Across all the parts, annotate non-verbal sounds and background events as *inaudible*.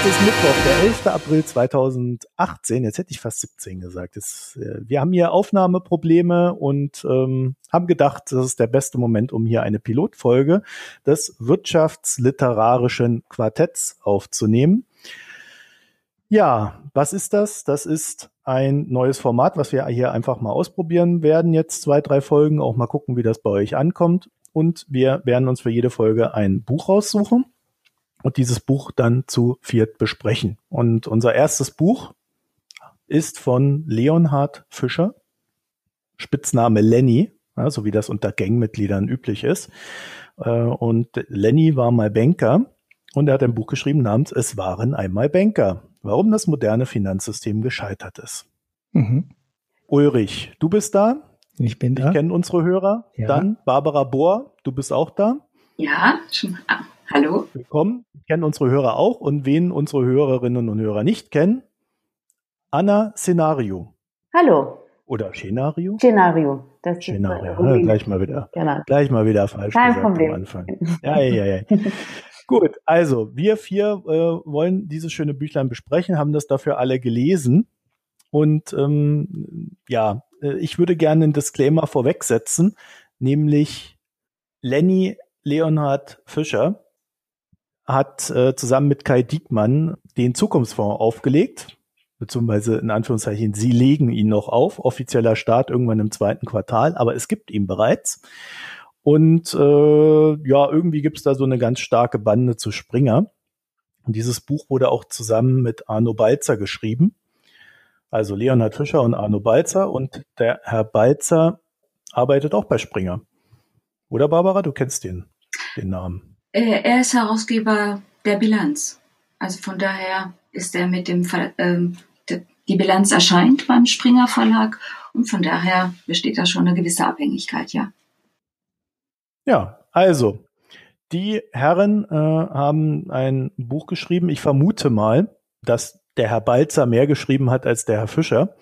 Heute ist Mittwoch, der 11. April 2018. Jetzt hätte ich fast 17 gesagt. Jetzt, äh, wir haben hier Aufnahmeprobleme und ähm, haben gedacht, das ist der beste Moment, um hier eine Pilotfolge des wirtschaftsliterarischen Quartetts aufzunehmen. Ja, was ist das? Das ist ein neues Format, was wir hier einfach mal ausprobieren werden. Jetzt zwei, drei Folgen, auch mal gucken, wie das bei euch ankommt. Und wir werden uns für jede Folge ein Buch raussuchen und dieses Buch dann zu viert besprechen. Und unser erstes Buch ist von Leonhard Fischer, Spitzname Lenny, ja, so wie das unter Gangmitgliedern üblich ist. Äh, und Lenny war mal Banker und er hat ein Buch geschrieben namens Es waren einmal Banker, warum das moderne Finanzsystem gescheitert ist. Mhm. Ulrich, du bist da. Ich bin da. Ich kenne unsere Hörer. Ja. Dann Barbara Bohr, du bist auch da. Ja, schon. Hallo. Willkommen. Ich kenne unsere Hörer auch und wen unsere Hörerinnen und Hörer nicht kennen. Anna Szenario. Hallo. Oder Szenario? Szenario. Das Szenario. Ist, äh, gleich mal wieder. Genau. Gleich mal wieder falsch Kein gesagt Problem. am Anfang. Ja, ja, ja. *laughs* Gut, also wir vier äh, wollen dieses schöne Büchlein besprechen, haben das dafür alle gelesen. Und ähm, ja, äh, ich würde gerne einen Disclaimer vorwegsetzen, nämlich Lenny Leonhard Fischer hat äh, zusammen mit Kai Diekmann den Zukunftsfonds aufgelegt, beziehungsweise in Anführungszeichen, sie legen ihn noch auf, offizieller Start irgendwann im zweiten Quartal, aber es gibt ihn bereits. Und äh, ja, irgendwie gibt's da so eine ganz starke Bande zu Springer. Und dieses Buch wurde auch zusammen mit Arno Balzer geschrieben. Also Leonhard Fischer und Arno Balzer. Und der Herr Balzer arbeitet auch bei Springer. Oder Barbara, du kennst den, den Namen. Äh, er ist Herausgeber der Bilanz. Also von daher ist er mit dem Ver ähm, die Bilanz erscheint beim Springer Verlag und von daher besteht da schon eine gewisse Abhängigkeit, ja. Ja, also die Herren äh, haben ein Buch geschrieben. Ich vermute mal, dass der Herr Balzer mehr geschrieben hat als der Herr Fischer.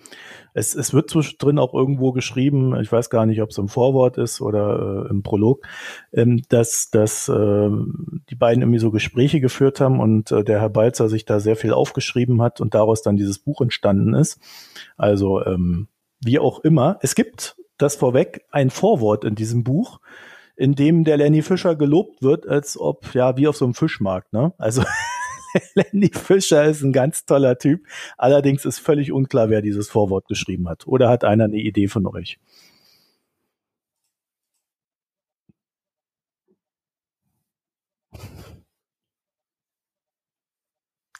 Es, es wird zwischendrin auch irgendwo geschrieben, ich weiß gar nicht, ob es im Vorwort ist oder äh, im Prolog, ähm, dass, dass äh, die beiden irgendwie so Gespräche geführt haben und äh, der Herr Balzer sich da sehr viel aufgeschrieben hat und daraus dann dieses Buch entstanden ist. Also ähm, wie auch immer, es gibt das vorweg ein Vorwort in diesem Buch, in dem der Lenny Fischer gelobt wird, als ob, ja, wie auf so einem Fischmarkt, ne? Also *laughs* *laughs* Lenny Fischer ist ein ganz toller Typ. Allerdings ist völlig unklar, wer dieses Vorwort geschrieben hat. Oder hat einer eine Idee von euch?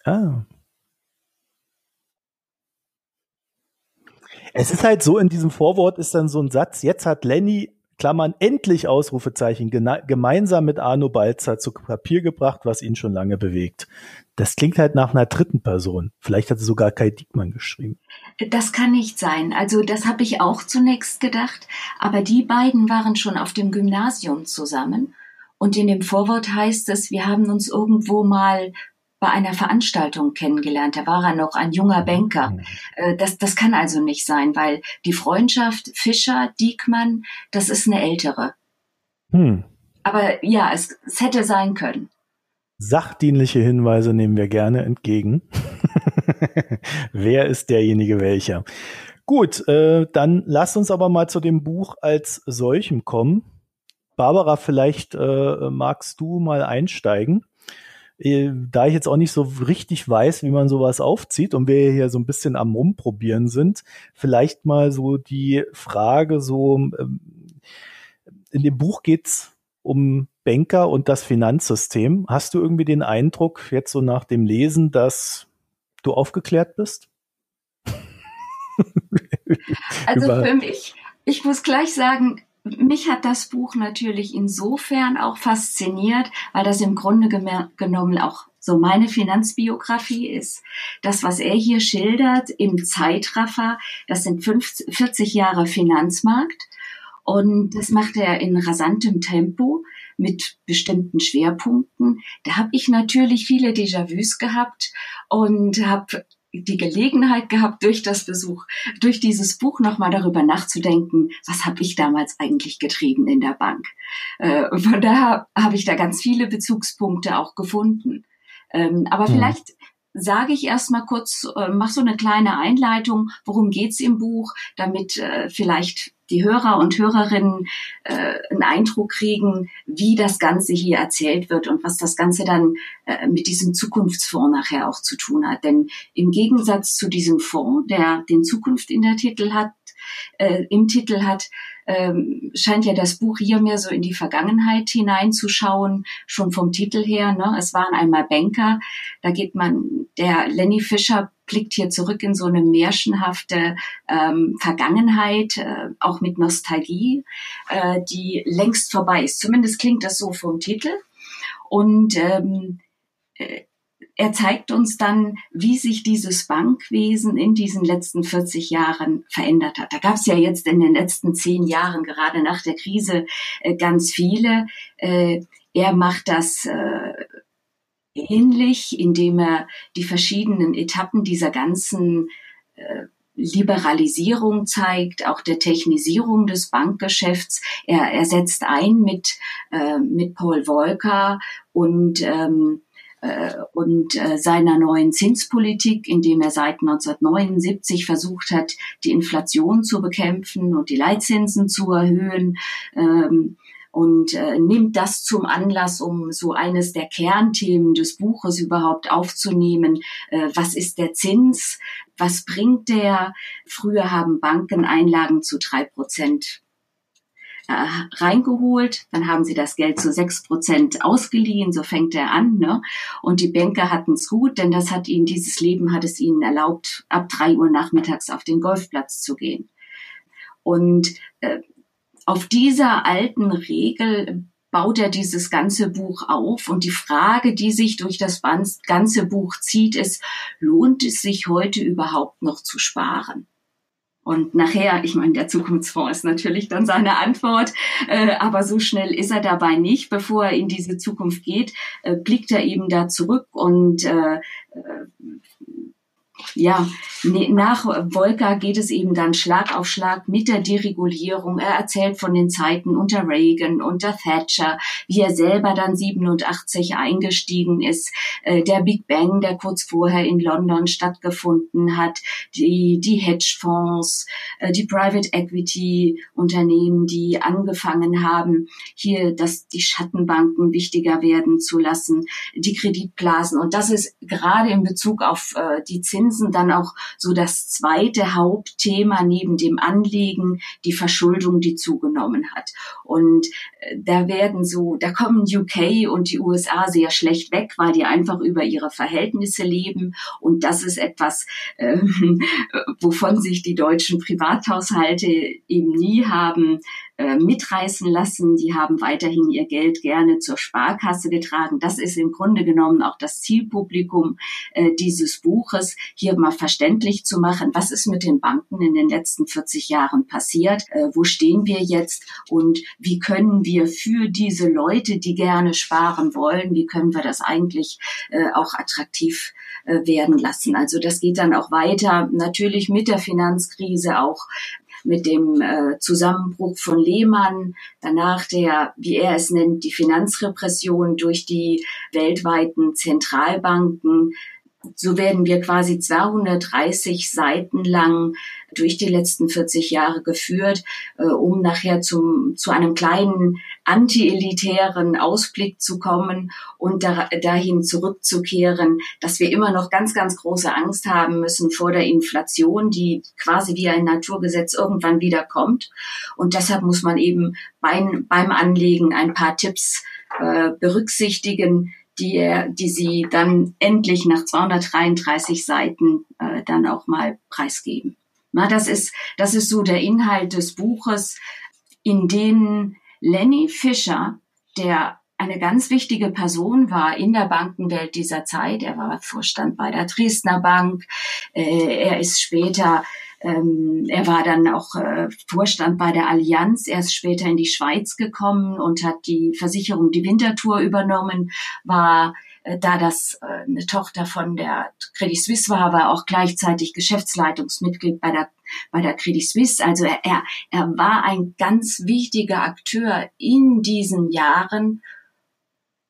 Ah. Es ist halt so, in diesem Vorwort ist dann so ein Satz, jetzt hat Lenny Klammern, endlich Ausrufezeichen, gemeinsam mit Arno Balzer zu Papier gebracht, was ihn schon lange bewegt. Das klingt halt nach einer dritten Person. Vielleicht hat sogar Kai Diekmann geschrieben. Das kann nicht sein. Also das habe ich auch zunächst gedacht. Aber die beiden waren schon auf dem Gymnasium zusammen. Und in dem Vorwort heißt es, wir haben uns irgendwo mal bei einer Veranstaltung kennengelernt. Da war er noch ein junger Banker. Mhm. Äh, das, das kann also nicht sein, weil die Freundschaft Fischer, Diekmann, das ist eine ältere. Hm. Aber ja, es, es hätte sein können. Sachdienliche Hinweise nehmen wir gerne entgegen. *laughs* Wer ist derjenige welcher? Gut, äh, dann lasst uns aber mal zu dem Buch als solchem kommen. Barbara, vielleicht äh, magst du mal einsteigen. Äh, da ich jetzt auch nicht so richtig weiß, wie man sowas aufzieht und wir hier so ein bisschen am Rumprobieren sind, vielleicht mal so die Frage so, ähm, in dem Buch geht's um Banker und das Finanzsystem. Hast du irgendwie den Eindruck, jetzt so nach dem Lesen, dass du aufgeklärt bist? *laughs* also für mich, ich muss gleich sagen, mich hat das Buch natürlich insofern auch fasziniert, weil das im Grunde genommen auch so meine Finanzbiografie ist. Das, was er hier schildert im Zeitraffer, das sind 50, 40 Jahre Finanzmarkt und das macht er in rasantem Tempo mit bestimmten Schwerpunkten. Da habe ich natürlich viele Déjà-vus gehabt und habe die Gelegenheit gehabt, durch das Besuch, durch dieses Buch nochmal darüber nachzudenken, was habe ich damals eigentlich getrieben in der Bank. Äh, von daher habe ich da ganz viele Bezugspunkte auch gefunden. Ähm, aber hm. vielleicht sage ich erstmal kurz, äh, mach so eine kleine Einleitung, worum geht's im Buch, damit äh, vielleicht die Hörer und Hörerinnen äh, einen Eindruck kriegen, wie das Ganze hier erzählt wird und was das Ganze dann äh, mit diesem Zukunftsfonds nachher auch zu tun hat. Denn im Gegensatz zu diesem Fonds, der den Zukunft in der Titel hat, äh, im Titel hat, ähm, scheint ja das Buch hier mehr so in die Vergangenheit hineinzuschauen, schon vom Titel her. Ne? Es waren einmal Banker. Da geht man, der Lenny Fischer blickt hier zurück in so eine märchenhafte ähm, Vergangenheit, äh, auch mit Nostalgie, äh, die längst vorbei ist. Zumindest klingt das so vom Titel. Und ähm, äh, er zeigt uns dann, wie sich dieses Bankwesen in diesen letzten 40 Jahren verändert hat. Da gab es ja jetzt in den letzten zehn Jahren, gerade nach der Krise, äh, ganz viele. Äh, er macht das äh, ähnlich, indem er die verschiedenen Etappen dieser ganzen Liberalisierung zeigt, auch der Technisierung des Bankgeschäfts. Er, er setzt ein mit, äh, mit Paul Volcker und ähm, äh, und äh, seiner neuen Zinspolitik, indem er seit 1979 versucht hat, die Inflation zu bekämpfen und die Leitzinsen zu erhöhen. Ähm, und äh, nimmt das zum Anlass, um so eines der Kernthemen des Buches überhaupt aufzunehmen. Äh, was ist der Zins? Was bringt der? Früher haben Banken Einlagen zu drei Prozent äh, reingeholt, dann haben sie das Geld zu sechs Prozent ausgeliehen, so fängt er an. Ne? Und die Banker hatten es gut, denn das hat ihnen, dieses Leben hat es ihnen erlaubt, ab drei Uhr nachmittags auf den Golfplatz zu gehen. Und äh, auf dieser alten Regel baut er dieses ganze Buch auf. Und die Frage, die sich durch das ganze Buch zieht, ist, lohnt es sich heute überhaupt noch zu sparen? Und nachher, ich meine, der Zukunftsfonds ist natürlich dann seine Antwort, äh, aber so schnell ist er dabei nicht. Bevor er in diese Zukunft geht, äh, blickt er eben da zurück und äh, äh ja, ne, nach Volker geht es eben dann Schlag auf Schlag mit der Deregulierung. Er erzählt von den Zeiten unter Reagan, unter Thatcher, wie er selber dann 87 eingestiegen ist, äh, der Big Bang, der kurz vorher in London stattgefunden hat, die, die Hedgefonds, äh, die Private Equity Unternehmen, die angefangen haben, hier dass die Schattenbanken wichtiger werden zu lassen, die Kreditblasen. Und das ist gerade in Bezug auf äh, die Zinsen Zinsen dann auch so das zweite Hauptthema neben dem Anliegen, die Verschuldung, die zugenommen hat. Und äh, da werden so, da kommen UK und die USA sehr schlecht weg, weil die einfach über ihre Verhältnisse leben. Und das ist etwas, äh, *laughs* wovon sich die deutschen Privathaushalte eben nie haben äh, mitreißen lassen. Die haben weiterhin ihr Geld gerne zur Sparkasse getragen. Das ist im Grunde genommen auch das Zielpublikum äh, dieses Buches, hier mal verständlich zu machen, was ist mit den Banken in den letzten 40 Jahren passiert, äh, wo stehen wir jetzt und wie können wir für diese Leute, die gerne sparen wollen, wie können wir das eigentlich auch attraktiv werden lassen. Also das geht dann auch weiter, natürlich mit der Finanzkrise auch mit dem äh, Zusammenbruch von Lehmann, danach der, wie er es nennt, die Finanzrepression durch die weltweiten Zentralbanken, so werden wir quasi 230 Seiten lang durch die letzten 40 Jahre geführt, äh, um nachher zum, zu einem kleinen anti-elitären Ausblick zu kommen und da, dahin zurückzukehren, dass wir immer noch ganz, ganz große Angst haben müssen vor der Inflation, die quasi wie ein Naturgesetz irgendwann wieder kommt. Und deshalb muss man eben beim, beim Anlegen ein paar Tipps äh, berücksichtigen, die, er, die sie dann endlich nach 233 Seiten äh, dann auch mal preisgeben. Na, das ist, das ist so der Inhalt des Buches, in dem Lenny Fischer, der eine ganz wichtige Person war in der Bankenwelt dieser Zeit. Er war Vorstand bei der Dresdner Bank. Äh, er ist später ähm, er war dann auch äh, Vorstand bei der Allianz. Er ist später in die Schweiz gekommen und hat die Versicherung die Wintertour übernommen, war da das äh, eine Tochter von der Credit Suisse war, war auch gleichzeitig Geschäftsleitungsmitglied bei der bei der Credit Suisse. Also er, er, er war ein ganz wichtiger Akteur in diesen Jahren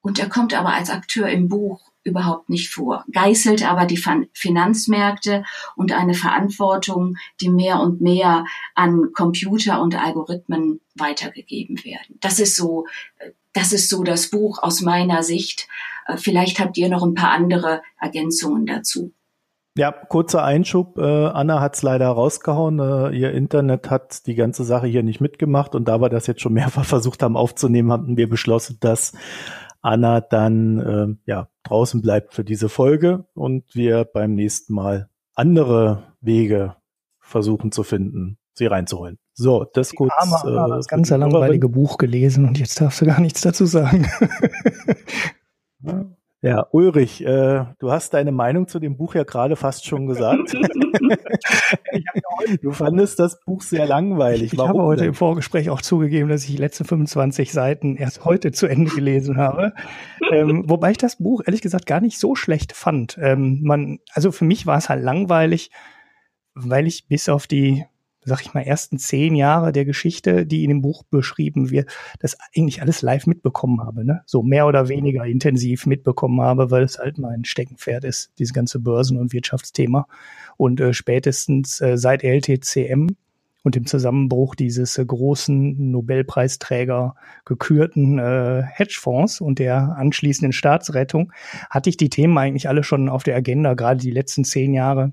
und er kommt aber als Akteur im Buch überhaupt nicht vor, geißelt aber die Finanzmärkte und eine Verantwortung, die mehr und mehr an Computer und Algorithmen weitergegeben werden. Das ist so, das ist so das Buch aus meiner Sicht. Äh, vielleicht habt ihr noch ein paar andere Ergänzungen dazu. Ja, kurzer Einschub. Äh, Anna hat's leider rausgehauen. Äh, ihr Internet hat die ganze Sache hier nicht mitgemacht und da wir das jetzt schon mehrfach *laughs* versucht haben aufzunehmen, hatten wir beschlossen, dass Anna dann äh, ja draußen bleibt für diese Folge und wir beim nächsten Mal andere Wege versuchen zu finden, sie reinzuholen. So, das gut. Arme Anna äh, das ganze langweilige Buch gelesen und jetzt darfst du gar nichts dazu sagen. *laughs* Ja, Ulrich, äh, du hast deine Meinung zu dem Buch ja gerade fast schon gesagt. du fandest das Buch sehr langweilig. Ich habe heute denn? im Vorgespräch auch zugegeben, dass ich die letzten 25 Seiten erst heute zu Ende gelesen habe. ähm, wobei ich das Buch ehrlich gesagt gar nicht so schlecht fand. Ähm, man, also für mich war es halt langweilig, weil ich bis auf die sag ich mal, ersten zehn Jahre der Geschichte, die in dem Buch beschrieben wird, das eigentlich alles live mitbekommen habe, ne? So mehr oder weniger intensiv mitbekommen habe, weil es halt mein Steckenpferd ist, dieses ganze Börsen- und Wirtschaftsthema. Und äh, spätestens äh, seit LTCM und dem Zusammenbruch dieses äh, großen Nobelpreisträger gekürten äh, Hedgefonds und der anschließenden Staatsrettung hatte ich die Themen eigentlich alle schon auf der Agenda, gerade die letzten zehn Jahre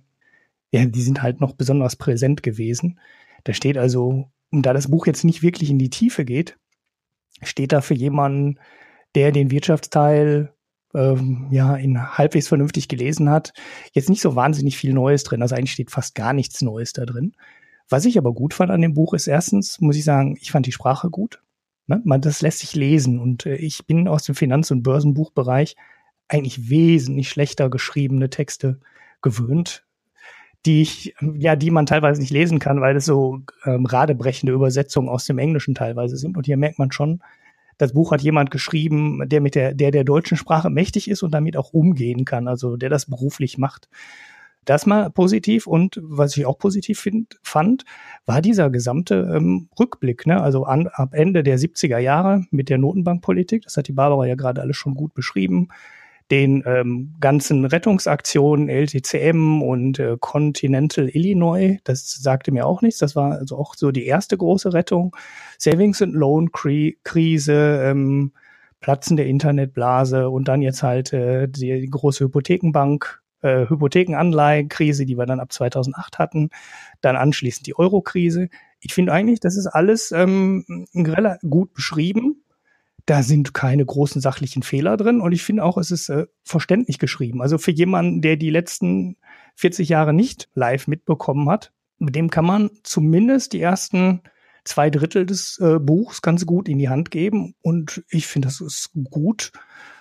ja, die sind halt noch besonders präsent gewesen. Da steht also, und da das Buch jetzt nicht wirklich in die Tiefe geht, steht da für jemanden, der den Wirtschaftsteil ähm, ja in halbwegs vernünftig gelesen hat, jetzt nicht so wahnsinnig viel Neues drin. Also eigentlich steht fast gar nichts Neues da drin. Was ich aber gut fand an dem Buch ist erstens, muss ich sagen, ich fand die Sprache gut. Ne? Man, das lässt sich lesen und äh, ich bin aus dem Finanz- und Börsenbuchbereich eigentlich wesentlich schlechter geschriebene Texte gewöhnt die ich, ja, die man teilweise nicht lesen kann, weil es so ähm, radebrechende Übersetzungen aus dem Englischen teilweise sind. Und hier merkt man schon, das Buch hat jemand geschrieben, der mit der, der der deutschen Sprache mächtig ist und damit auch umgehen kann, also der das beruflich macht. Das mal positiv und was ich auch positiv find, fand, war dieser gesamte ähm, Rückblick, ne? also an, ab Ende der 70er Jahre mit der Notenbankpolitik, das hat die Barbara ja gerade alles schon gut beschrieben, den ähm, ganzen Rettungsaktionen LTCM und äh, Continental Illinois, das sagte mir auch nichts. Das war also auch so die erste große Rettung. Savings and Loan Krise, ähm, Platzen der Internetblase und dann jetzt halt äh, die, große Hypothekenbank, äh, Hypothekenanleihenkrise, die wir dann ab 2008 hatten. Dann anschließend die Euro-Krise. Ich finde eigentlich, das ist alles ähm, gut beschrieben da sind keine großen sachlichen Fehler drin und ich finde auch, es ist äh, verständlich geschrieben. Also für jemanden, der die letzten 40 Jahre nicht live mitbekommen hat, mit dem kann man zumindest die ersten zwei Drittel des äh, Buchs ganz gut in die Hand geben und ich finde, das ist gut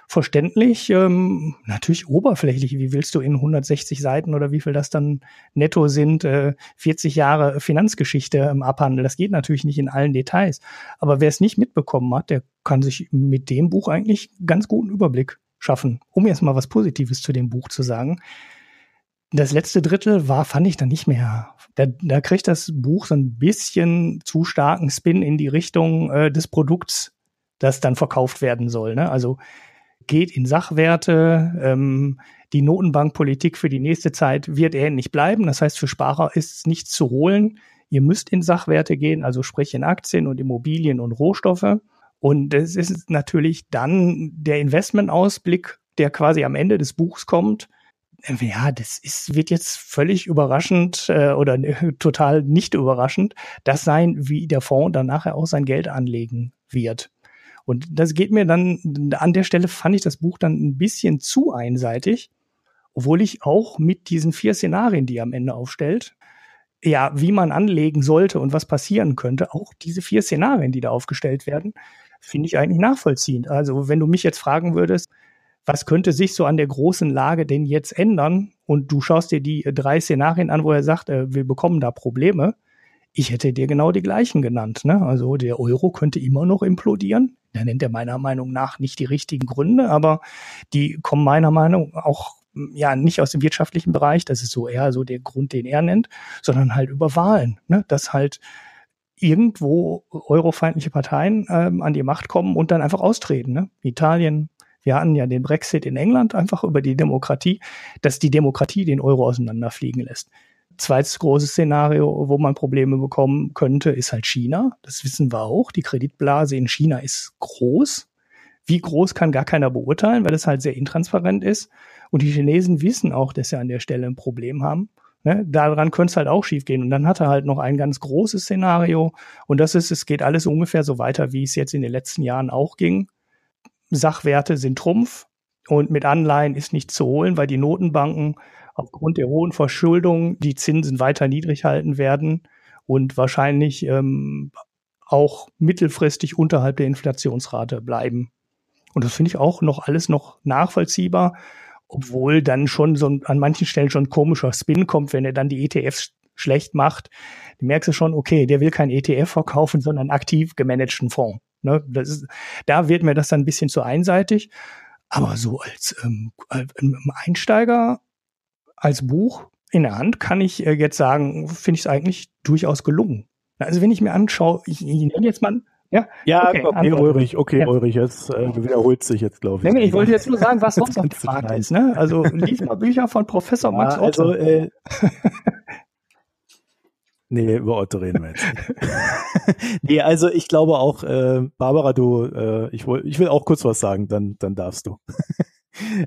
verständlich, ähm, natürlich oberflächlich. Wie willst du in 160 Seiten oder wie viel das dann netto sind, äh, 40 Jahre Finanzgeschichte ähm, abhandeln? Das geht natürlich nicht in allen Details. Aber wer es nicht mitbekommen hat, der kann sich mit dem Buch eigentlich ganz guten Überblick schaffen. Um jetzt mal was Positives zu dem Buch zu sagen. Das letzte Drittel war, fand ich dann nicht mehr. Da, da kriegt das Buch so ein bisschen zu starken Spin in die Richtung äh, des Produkts, das dann verkauft werden soll. Ne? Also geht in Sachwerte. Ähm, die Notenbankpolitik für die nächste Zeit wird ähnlich bleiben. Das heißt, für Sparer ist nichts zu holen. Ihr müsst in Sachwerte gehen, also sprich in Aktien und Immobilien und Rohstoffe. Und es ist natürlich dann der Investmentausblick, der quasi am Ende des Buchs kommt. Ja, das ist, wird jetzt völlig überraschend äh, oder äh, total nicht überraschend, das sein, wie der Fonds dann nachher auch sein Geld anlegen wird. Und das geht mir dann, an der Stelle fand ich das Buch dann ein bisschen zu einseitig, obwohl ich auch mit diesen vier Szenarien, die er am Ende aufstellt, ja, wie man anlegen sollte und was passieren könnte, auch diese vier Szenarien, die da aufgestellt werden, finde ich eigentlich nachvollziehend. Also wenn du mich jetzt fragen würdest, was könnte sich so an der großen Lage denn jetzt ändern? Und du schaust dir die drei Szenarien an, wo er sagt, äh, wir bekommen da Probleme. Ich hätte dir genau die gleichen genannt. Ne? Also der Euro könnte immer noch implodieren. Da nennt er meiner Meinung nach nicht die richtigen Gründe, aber die kommen meiner Meinung nach auch ja nicht aus dem wirtschaftlichen Bereich, das ist so eher so der Grund, den er nennt, sondern halt über Wahlen, ne? dass halt irgendwo eurofeindliche Parteien ähm, an die Macht kommen und dann einfach austreten. Ne? Italien, Wir hatten ja den Brexit in England einfach über die Demokratie, dass die Demokratie den Euro auseinanderfliegen lässt. Zweites großes Szenario, wo man Probleme bekommen könnte, ist halt China. Das wissen wir auch. Die Kreditblase in China ist groß. Wie groß kann gar keiner beurteilen, weil es halt sehr intransparent ist. Und die Chinesen wissen auch, dass sie an der Stelle ein Problem haben. Ne? Daran könnte es halt auch schiefgehen. Und dann hat er halt noch ein ganz großes Szenario. Und das ist, es geht alles ungefähr so weiter, wie es jetzt in den letzten Jahren auch ging. Sachwerte sind Trumpf und mit Anleihen ist nichts zu holen, weil die Notenbanken aufgrund der hohen Verschuldung die Zinsen weiter niedrig halten werden und wahrscheinlich ähm, auch mittelfristig unterhalb der Inflationsrate bleiben. Und das finde ich auch noch alles noch nachvollziehbar, obwohl dann schon so an manchen Stellen schon ein komischer Spin kommt, wenn er dann die ETFs schlecht macht. Du merkst du schon, okay, der will kein ETF verkaufen, sondern aktiv gemanagten Fonds. Ne? Das ist, da wird mir das dann ein bisschen zu einseitig. Aber so als ähm, Einsteiger, als Buch in der Hand, kann ich äh, jetzt sagen, finde ich es eigentlich durchaus gelungen. Also wenn ich mir anschaue, ich, ich nenne jetzt mal ja, ja okay, okay Ulrich, okay, ja. Ulrich, jetzt äh, du wiederholst dich jetzt, glaube ich. Nee, nee, ich wollte jetzt nur sagen, was *laughs* sonst auf dem Markt ist. Ne? Also *laughs* lies mal Bücher von Professor ja, Max Otto. Also, äh, *laughs* Nee, über Otto reden wir jetzt nicht. nee, also ich glaube auch, äh, Barbara, du, äh, ich, will, ich will auch kurz was sagen, dann, dann darfst du.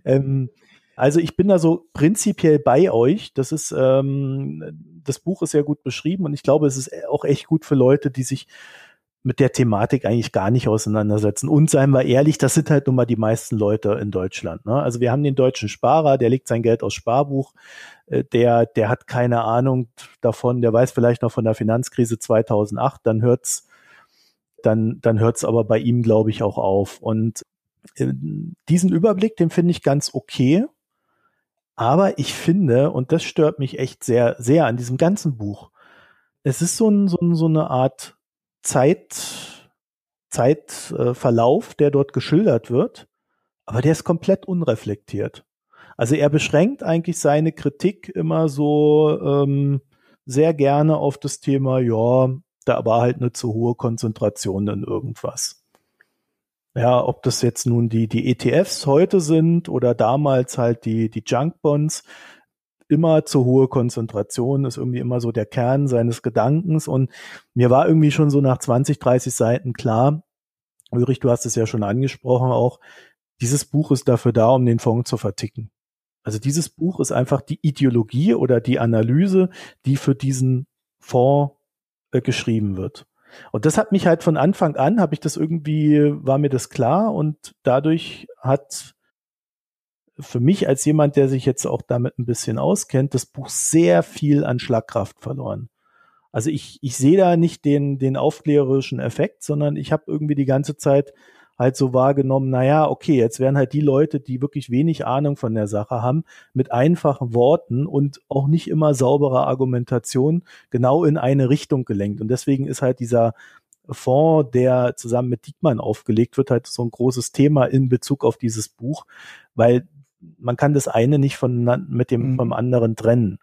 ähm, also ich bin da so prinzipiell bei euch. Das ist, ähm, das Buch ist sehr gut beschrieben und ich glaube, es ist auch echt gut für Leute, die sich mit der Thematik eigentlich gar nicht auseinandersetzen. Und seien wir ehrlich, das sind halt nun mal die meisten Leute in Deutschland. Ne? Also wir haben den deutschen Sparer, der legt sein Geld aus Sparbuch, äh, der, der hat keine Ahnung davon, der weiß vielleicht noch von der Finanzkrise 2008, dann hört's, dann, dann hört's aber bei ihm, glaube ich, auch auf. Und äh, diesen Überblick, den finde ich ganz okay. Aber ich finde, und das stört mich echt sehr, sehr an diesem ganzen Buch, es ist so, ein, so, ein, so eine Art Zeit, Zeitverlauf, der dort geschildert wird, aber der ist komplett unreflektiert. Also er beschränkt eigentlich seine Kritik immer so ähm, sehr gerne auf das Thema, ja, da war halt eine zu hohe Konzentration in irgendwas. Ja, ob das jetzt nun die, die ETFs heute sind oder damals halt die, die Junk Bonds, immer zu hohe Konzentration ist irgendwie immer so der Kern seines Gedankens. Und mir war irgendwie schon so nach 20, 30 Seiten klar, Ulrich, du hast es ja schon angesprochen auch, dieses Buch ist dafür da, um den Fonds zu verticken. Also dieses Buch ist einfach die Ideologie oder die Analyse, die für diesen Fonds äh, geschrieben wird. Und das hat mich halt von Anfang an, habe ich das irgendwie, war mir das klar und dadurch hat für mich als jemand, der sich jetzt auch damit ein bisschen auskennt, das Buch sehr viel an Schlagkraft verloren. Also ich, ich sehe da nicht den, den aufklärerischen Effekt, sondern ich habe irgendwie die ganze Zeit halt so wahrgenommen, naja, okay, jetzt werden halt die Leute, die wirklich wenig Ahnung von der Sache haben, mit einfachen Worten und auch nicht immer sauberer Argumentation genau in eine Richtung gelenkt. Und deswegen ist halt dieser Fonds, der zusammen mit Diekmann aufgelegt wird, halt so ein großes Thema in Bezug auf dieses Buch, weil man kann das eine nicht von, mit dem mhm. vom anderen trennen.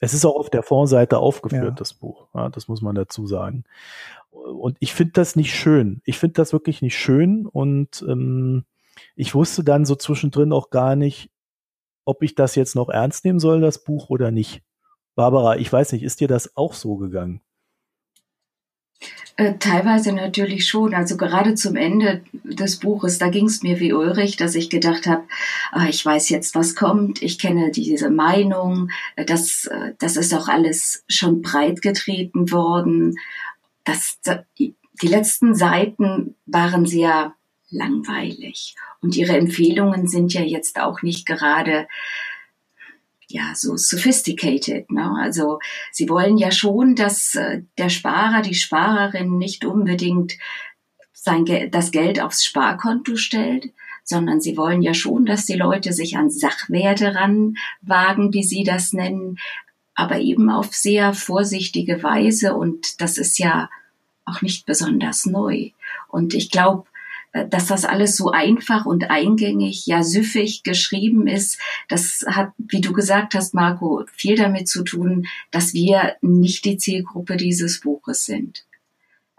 Es ist auch auf der Fondseite aufgeführt, ja. das Buch. Ja, das muss man dazu sagen. Und ich finde das nicht schön. Ich finde das wirklich nicht schön. Und ähm, ich wusste dann so zwischendrin auch gar nicht, ob ich das jetzt noch ernst nehmen soll, das Buch oder nicht. Barbara, ich weiß nicht, ist dir das auch so gegangen? Äh, teilweise natürlich schon. Also gerade zum Ende des Buches, da ging es mir wie Ulrich, dass ich gedacht habe, ah, ich weiß jetzt, was kommt, ich kenne diese Meinung, äh, das, äh, das ist auch alles schon breit getreten worden. Das, die letzten Seiten waren sehr langweilig. Und ihre Empfehlungen sind ja jetzt auch nicht gerade ja so sophisticated. Ne? Also sie wollen ja schon, dass äh, der Sparer, die Sparerin nicht unbedingt sein Ge das Geld aufs Sparkonto stellt, sondern sie wollen ja schon, dass die Leute sich an Sachwerte ranwagen, wie sie das nennen, aber eben auf sehr vorsichtige Weise und das ist ja auch nicht besonders neu. Und ich glaube, dass das alles so einfach und eingängig, ja süffig geschrieben ist, das hat, wie du gesagt hast, Marco, viel damit zu tun, dass wir nicht die Zielgruppe dieses Buches sind.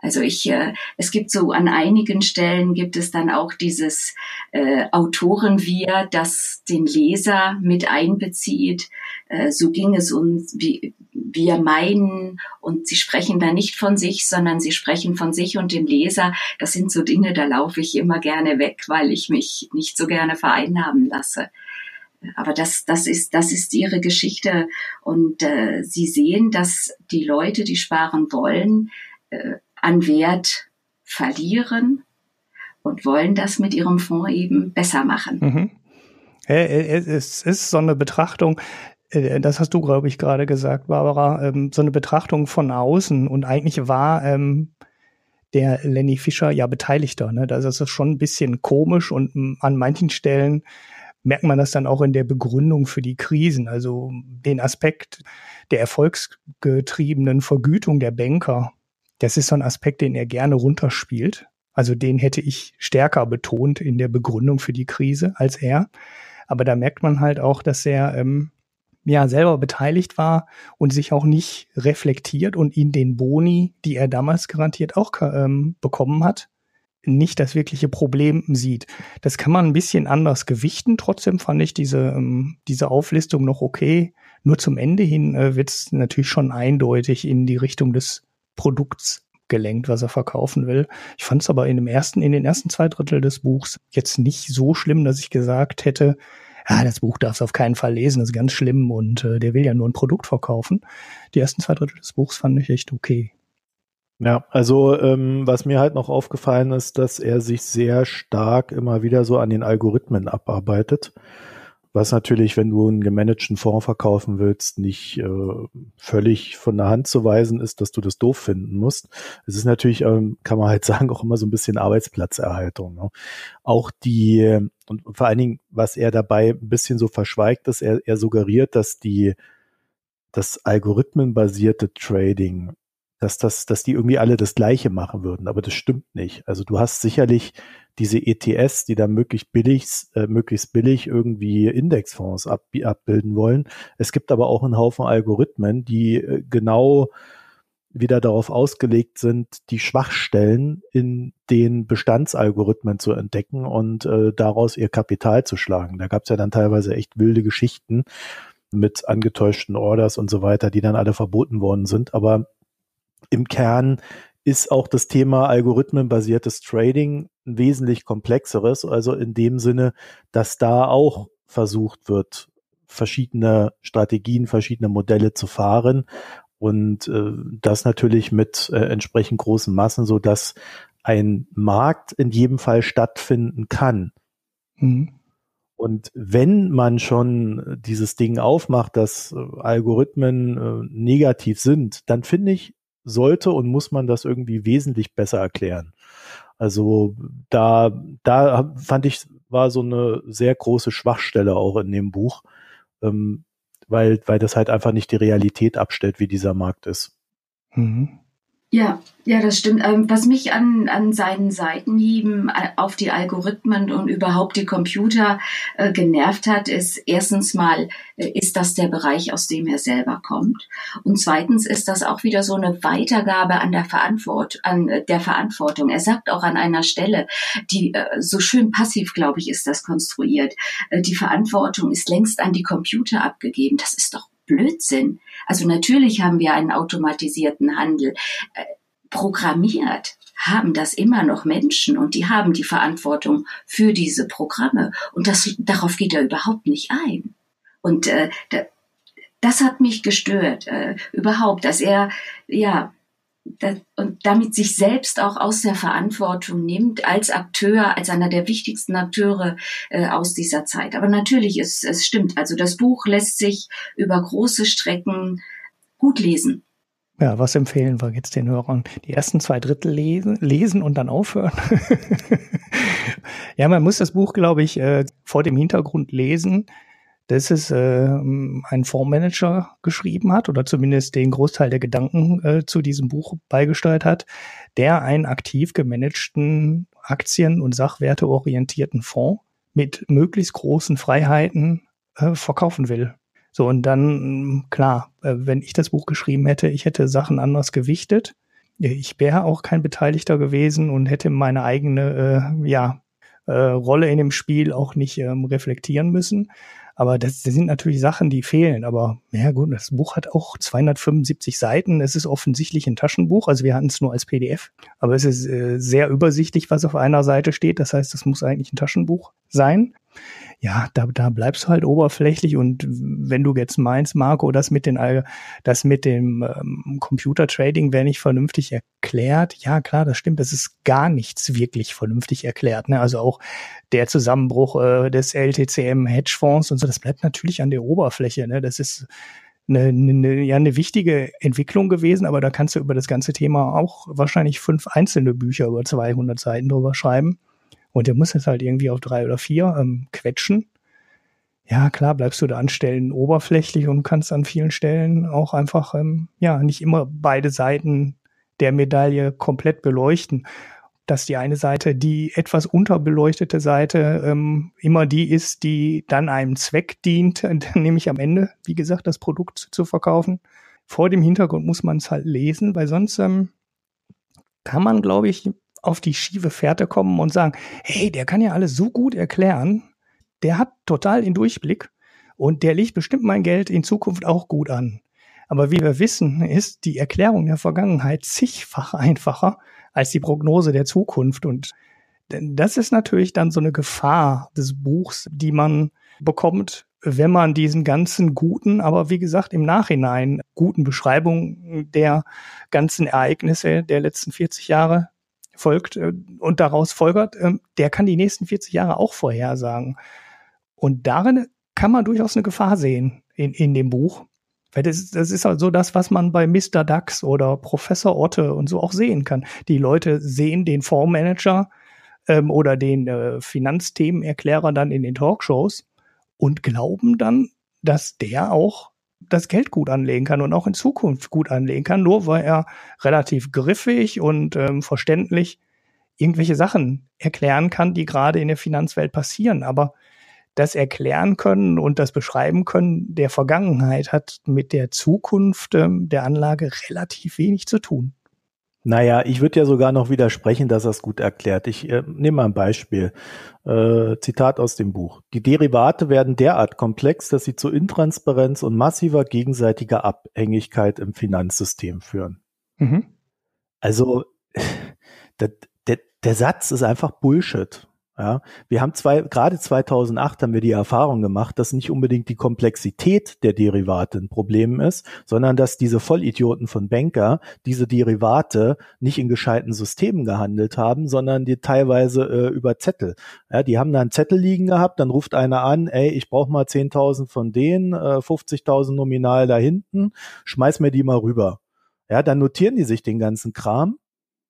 Also ich, äh, es gibt so an einigen Stellen gibt es dann auch dieses äh, Autorenwir, das den Leser mit einbezieht. Äh, so ging es uns, wie wir meinen, und sie sprechen da nicht von sich, sondern sie sprechen von sich und dem Leser. Das sind so Dinge, da laufe ich immer gerne weg, weil ich mich nicht so gerne vereinnahmen lasse. Aber das, das ist, das ist ihre Geschichte. Und äh, sie sehen, dass die Leute, die sparen wollen, äh, an Wert verlieren und wollen das mit ihrem Fonds eben besser machen. Mhm. Es ist so eine Betrachtung, das hast du, glaube ich, gerade gesagt, Barbara, ähm, so eine Betrachtung von außen und eigentlich war ähm, der Lenny Fischer ja Beteiligter. Ne? Das ist schon ein bisschen komisch und an manchen Stellen merkt man das dann auch in der Begründung für die Krisen. Also den Aspekt der erfolgsgetriebenen Vergütung der Banker, das ist so ein Aspekt, den er gerne runterspielt. Also den hätte ich stärker betont in der Begründung für die Krise als er. Aber da merkt man halt auch, dass er ähm, ja selber beteiligt war und sich auch nicht reflektiert und in den Boni, die er damals garantiert auch ähm, bekommen hat, nicht das wirkliche Problem sieht. Das kann man ein bisschen anders gewichten. Trotzdem fand ich diese, ähm, diese Auflistung noch okay. Nur zum Ende hin äh, wird es natürlich schon eindeutig in die Richtung des Produkts gelenkt, was er verkaufen will. Ich fand es aber in dem ersten, in den ersten zwei Drittel des Buchs jetzt nicht so schlimm, dass ich gesagt hätte, ja, das Buch darfst du auf keinen Fall lesen, das ist ganz schlimm und äh, der will ja nur ein Produkt verkaufen. Die ersten zwei Drittel des Buchs fand ich echt okay. Ja, also ähm, was mir halt noch aufgefallen ist, dass er sich sehr stark immer wieder so an den Algorithmen abarbeitet. Was natürlich, wenn du einen gemanagten Fonds verkaufen willst, nicht äh, völlig von der Hand zu weisen ist, dass du das doof finden musst. Es ist natürlich, ähm, kann man halt *laughs* sagen, auch immer so ein bisschen Arbeitsplatzerhaltung. Ne? Auch die, und vor allen Dingen, was er dabei ein bisschen so verschweigt, ist, er, er suggeriert, dass die das algorithmenbasierte Trading dass das, dass die irgendwie alle das Gleiche machen würden, aber das stimmt nicht. Also du hast sicherlich diese ETS, die da möglichst billig, äh, möglichst billig irgendwie Indexfonds ab, abbilden wollen. Es gibt aber auch einen Haufen Algorithmen, die äh, genau wieder darauf ausgelegt sind, die Schwachstellen in den Bestandsalgorithmen zu entdecken und äh, daraus ihr Kapital zu schlagen. Da gab es ja dann teilweise echt wilde Geschichten mit angetäuschten Orders und so weiter, die dann alle verboten worden sind. Aber im Kern ist auch das Thema algorithmenbasiertes Trading ein wesentlich komplexeres, also in dem Sinne, dass da auch versucht wird, verschiedene Strategien, verschiedene Modelle zu fahren und äh, das natürlich mit äh, entsprechend großen Massen, so dass ein Markt in jedem Fall stattfinden kann. Mhm. Und wenn man schon dieses Ding aufmacht, dass äh, Algorithmen äh, negativ sind, dann finde ich, sollte und muss man das irgendwie wesentlich besser erklären. Also da, da fand ich, war so eine sehr große Schwachstelle auch in dem Buch, ähm, weil, weil das halt einfach nicht die Realität abstellt, wie dieser Markt ist. Mhm. Ja, ja, das stimmt. Ähm, was mich an, an seinen Seitenhieben äh, auf die Algorithmen und überhaupt die Computer äh, genervt hat, ist erstens mal, äh, ist das der Bereich, aus dem er selber kommt. Und zweitens ist das auch wieder so eine Weitergabe an der, Verantwort an äh, der Verantwortung. Er sagt auch an einer Stelle, die äh, so schön passiv, glaube ich, ist das konstruiert. Äh, die Verantwortung ist längst an die Computer abgegeben. Das ist doch Blödsinn. Also natürlich haben wir einen automatisierten Handel. Äh, programmiert haben das immer noch Menschen und die haben die Verantwortung für diese Programme. Und das, darauf geht er überhaupt nicht ein. Und äh, das hat mich gestört, äh, überhaupt, dass er, ja, und damit sich selbst auch aus der Verantwortung nimmt als Akteur, als einer der wichtigsten Akteure äh, aus dieser Zeit. Aber natürlich, es, es stimmt. Also das Buch lässt sich über große Strecken gut lesen. Ja, was empfehlen wir jetzt den Hörern? Die ersten zwei Drittel lesen, lesen und dann aufhören. *laughs* ja, man muss das Buch, glaube ich, äh, vor dem Hintergrund lesen, dass es äh, ein Fondsmanager geschrieben hat oder zumindest den Großteil der Gedanken äh, zu diesem Buch beigesteuert hat, der einen aktiv gemanagten Aktien- und sachwerteorientierten Fonds mit möglichst großen Freiheiten äh, verkaufen will. So, und dann, klar, äh, wenn ich das Buch geschrieben hätte, ich hätte Sachen anders gewichtet. Ich wäre auch kein Beteiligter gewesen und hätte meine eigene äh, ja, äh, Rolle in dem Spiel auch nicht ähm, reflektieren müssen. Aber das, das sind natürlich Sachen, die fehlen. Aber ja gut, das Buch hat auch 275 Seiten. Es ist offensichtlich ein Taschenbuch. Also wir hatten es nur als PDF. Aber es ist äh, sehr übersichtlich, was auf einer Seite steht. Das heißt, es muss eigentlich ein Taschenbuch sein ja, da, da bleibst du halt oberflächlich und wenn du jetzt meinst, Marco, das mit den das mit dem ähm, Computertrading wäre nicht vernünftig erklärt, ja klar, das stimmt, das ist gar nichts wirklich vernünftig erklärt. Ne? Also auch der Zusammenbruch äh, des LTCM Hedgefonds und so, das bleibt natürlich an der Oberfläche. Ne? Das ist eine, eine, ja eine wichtige Entwicklung gewesen, aber da kannst du über das ganze Thema auch wahrscheinlich fünf einzelne Bücher über 200 Seiten drüber schreiben. Und der muss jetzt halt irgendwie auf drei oder vier ähm, quetschen. Ja, klar, bleibst du da an Stellen oberflächlich und kannst an vielen Stellen auch einfach, ähm, ja, nicht immer beide Seiten der Medaille komplett beleuchten. Dass die eine Seite, die etwas unterbeleuchtete Seite, ähm, immer die ist, die dann einem Zweck dient, *laughs* nämlich am Ende, wie gesagt, das Produkt zu verkaufen. Vor dem Hintergrund muss man es halt lesen, weil sonst ähm, kann man, glaube ich, auf die schiefe Fährte kommen und sagen, hey, der kann ja alles so gut erklären, der hat total den Durchblick und der legt bestimmt mein Geld in Zukunft auch gut an. Aber wie wir wissen, ist die Erklärung der Vergangenheit zigfach einfacher als die Prognose der Zukunft. Und das ist natürlich dann so eine Gefahr des Buchs, die man bekommt, wenn man diesen ganzen guten, aber wie gesagt im Nachhinein guten Beschreibungen der ganzen Ereignisse der letzten 40 Jahre folgt äh, und daraus folgert, äh, der kann die nächsten 40 Jahre auch vorhersagen. Und darin kann man durchaus eine Gefahr sehen in, in dem Buch. Weil das, das ist halt so das, was man bei Mr. Dax oder Professor Otte und so auch sehen kann. Die Leute sehen den Fondsmanager ähm, oder den äh, Finanzthemenerklärer dann in den Talkshows und glauben dann, dass der auch das Geld gut anlegen kann und auch in Zukunft gut anlegen kann, nur weil er relativ griffig und ähm, verständlich irgendwelche Sachen erklären kann, die gerade in der Finanzwelt passieren. Aber das Erklären können und das Beschreiben können der Vergangenheit hat mit der Zukunft ähm, der Anlage relativ wenig zu tun. Naja, ich würde ja sogar noch widersprechen, dass er es gut erklärt. Ich äh, nehme mal ein Beispiel. Äh, Zitat aus dem Buch. Die Derivate werden derart komplex, dass sie zu Intransparenz und massiver gegenseitiger Abhängigkeit im Finanzsystem führen. Mhm. Also, *laughs* der, der, der Satz ist einfach Bullshit. Ja, wir haben zwei, gerade 2008 haben wir die Erfahrung gemacht, dass nicht unbedingt die Komplexität der Derivate ein Problem ist, sondern dass diese Vollidioten von Banker diese Derivate nicht in gescheiten Systemen gehandelt haben, sondern die teilweise äh, über Zettel. Ja, die haben da einen Zettel liegen gehabt, dann ruft einer an, ey, ich brauche mal 10.000 von denen, äh, 50.000 nominal da hinten, schmeiß mir die mal rüber. Ja, dann notieren die sich den ganzen Kram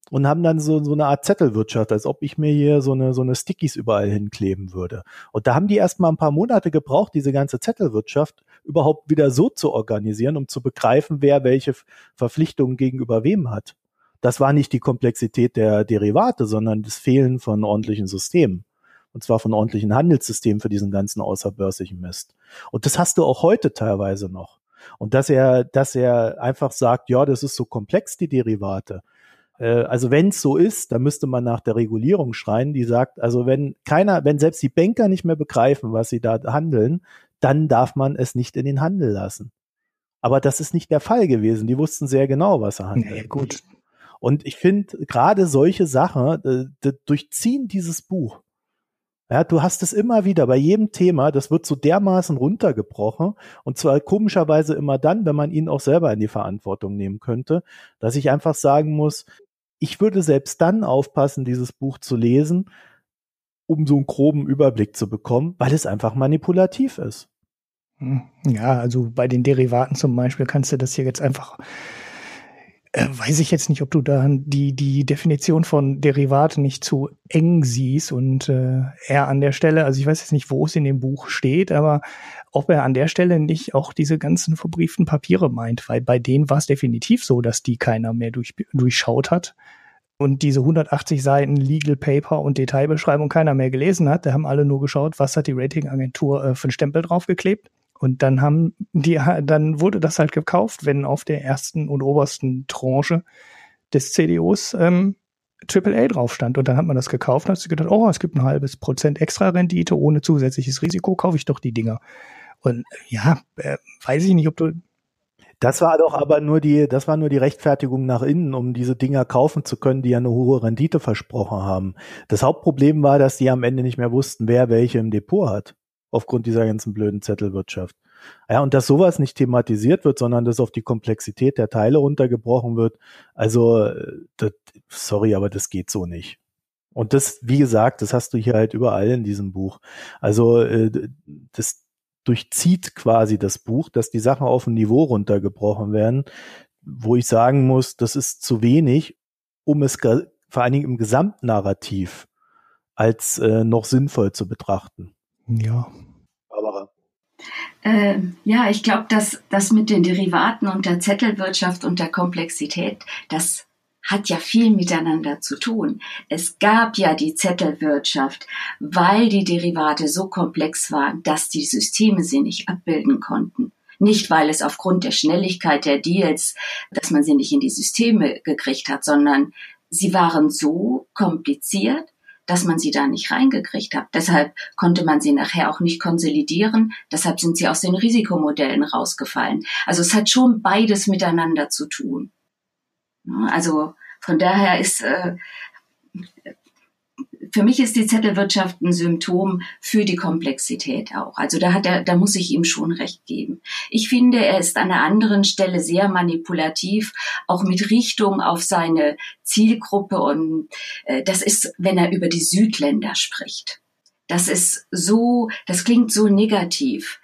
und haben dann so, so eine Art Zettelwirtschaft, als ob ich mir hier so eine, so eine Stickies überall hinkleben würde. Und da haben die erst mal ein paar Monate gebraucht, diese ganze Zettelwirtschaft überhaupt wieder so zu organisieren, um zu begreifen, wer welche Verpflichtungen gegenüber wem hat. Das war nicht die Komplexität der Derivate, sondern das Fehlen von ordentlichen Systemen. Und zwar von ordentlichen Handelssystemen für diesen ganzen außerbörslichen Mist. Und das hast du auch heute teilweise noch. Und dass er, dass er einfach sagt, ja, das ist so komplex, die Derivate. Äh, also wenn es so ist, dann müsste man nach der Regulierung schreien, die sagt, also wenn keiner, wenn selbst die Banker nicht mehr begreifen, was sie da handeln, dann darf man es nicht in den Handel lassen. Aber das ist nicht der Fall gewesen. Die wussten sehr genau, was sie handeln. Nee, gut. Und ich finde, gerade solche Sachen äh, durchziehen dieses Buch. Ja, du hast es immer wieder bei jedem Thema, das wird so dermaßen runtergebrochen und zwar komischerweise immer dann, wenn man ihn auch selber in die Verantwortung nehmen könnte, dass ich einfach sagen muss, ich würde selbst dann aufpassen, dieses Buch zu lesen, um so einen groben Überblick zu bekommen, weil es einfach manipulativ ist. Hm, ja, also bei den Derivaten zum Beispiel kannst du das hier jetzt einfach äh, weiß ich jetzt nicht, ob du da die, die Definition von Derivat nicht zu eng siehst und äh, er an der Stelle, also ich weiß jetzt nicht, wo es in dem Buch steht, aber ob er an der Stelle nicht auch diese ganzen verbrieften Papiere meint, weil bei denen war es definitiv so, dass die keiner mehr durch, durchschaut hat und diese 180 Seiten Legal Paper und Detailbeschreibung keiner mehr gelesen hat. Da haben alle nur geschaut, was hat die Ratingagentur äh, für einen Stempel draufgeklebt. Und dann haben die, dann wurde das halt gekauft, wenn auf der ersten und obersten Tranche des CDOs ähm, AAA drauf stand. Und dann hat man das gekauft und hat sich gedacht, oh, es gibt ein halbes Prozent extra Rendite ohne zusätzliches Risiko, kaufe ich doch die Dinger. Und ja, äh, weiß ich nicht, ob du. Das war doch aber nur die, das war nur die Rechtfertigung nach innen, um diese Dinger kaufen zu können, die ja eine hohe Rendite versprochen haben. Das Hauptproblem war, dass die am Ende nicht mehr wussten, wer welche im Depot hat. Aufgrund dieser ganzen blöden Zettelwirtschaft. Ja, und dass sowas nicht thematisiert wird, sondern dass auf die Komplexität der Teile runtergebrochen wird. Also, äh, das, sorry, aber das geht so nicht. Und das, wie gesagt, das hast du hier halt überall in diesem Buch. Also, äh, das durchzieht quasi das Buch, dass die Sachen auf ein Niveau runtergebrochen werden, wo ich sagen muss, das ist zu wenig, um es vor allen Dingen im Gesamtnarrativ als äh, noch sinnvoll zu betrachten. Ja. Barbara. Äh, ja, ich glaube, dass das mit den Derivaten und der Zettelwirtschaft und der Komplexität, das hat ja viel miteinander zu tun. Es gab ja die Zettelwirtschaft, weil die Derivate so komplex waren, dass die Systeme sie nicht abbilden konnten. Nicht, weil es aufgrund der Schnelligkeit der Deals, dass man sie nicht in die Systeme gekriegt hat, sondern sie waren so kompliziert, dass man sie da nicht reingekriegt hat. Deshalb konnte man sie nachher auch nicht konsolidieren. Deshalb sind sie aus den Risikomodellen rausgefallen. Also es hat schon beides miteinander zu tun. Also von daher ist äh, für mich ist die Zettelwirtschaft ein Symptom für die Komplexität auch. Also da hat er, da muss ich ihm schon recht geben. Ich finde, er ist an einer anderen Stelle sehr manipulativ, auch mit Richtung auf seine Zielgruppe und äh, das ist, wenn er über die Südländer spricht. Das ist so, das klingt so negativ.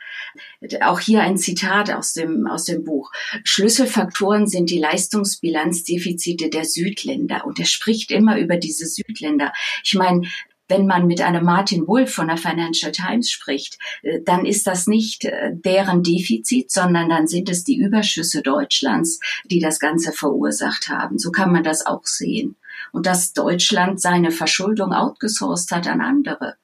Auch hier ein Zitat aus dem, aus dem Buch. Schlüsselfaktoren sind die Leistungsbilanzdefizite der Südländer. Und er spricht immer über diese Südländer. Ich meine, wenn man mit einem Martin Wolf von der Financial Times spricht, äh, dann ist das nicht äh, deren Defizit, sondern dann sind es die Überschüsse Deutschlands, die das Ganze verursacht haben. So kann man das auch sehen. Und dass Deutschland seine Verschuldung outgesourced hat an andere.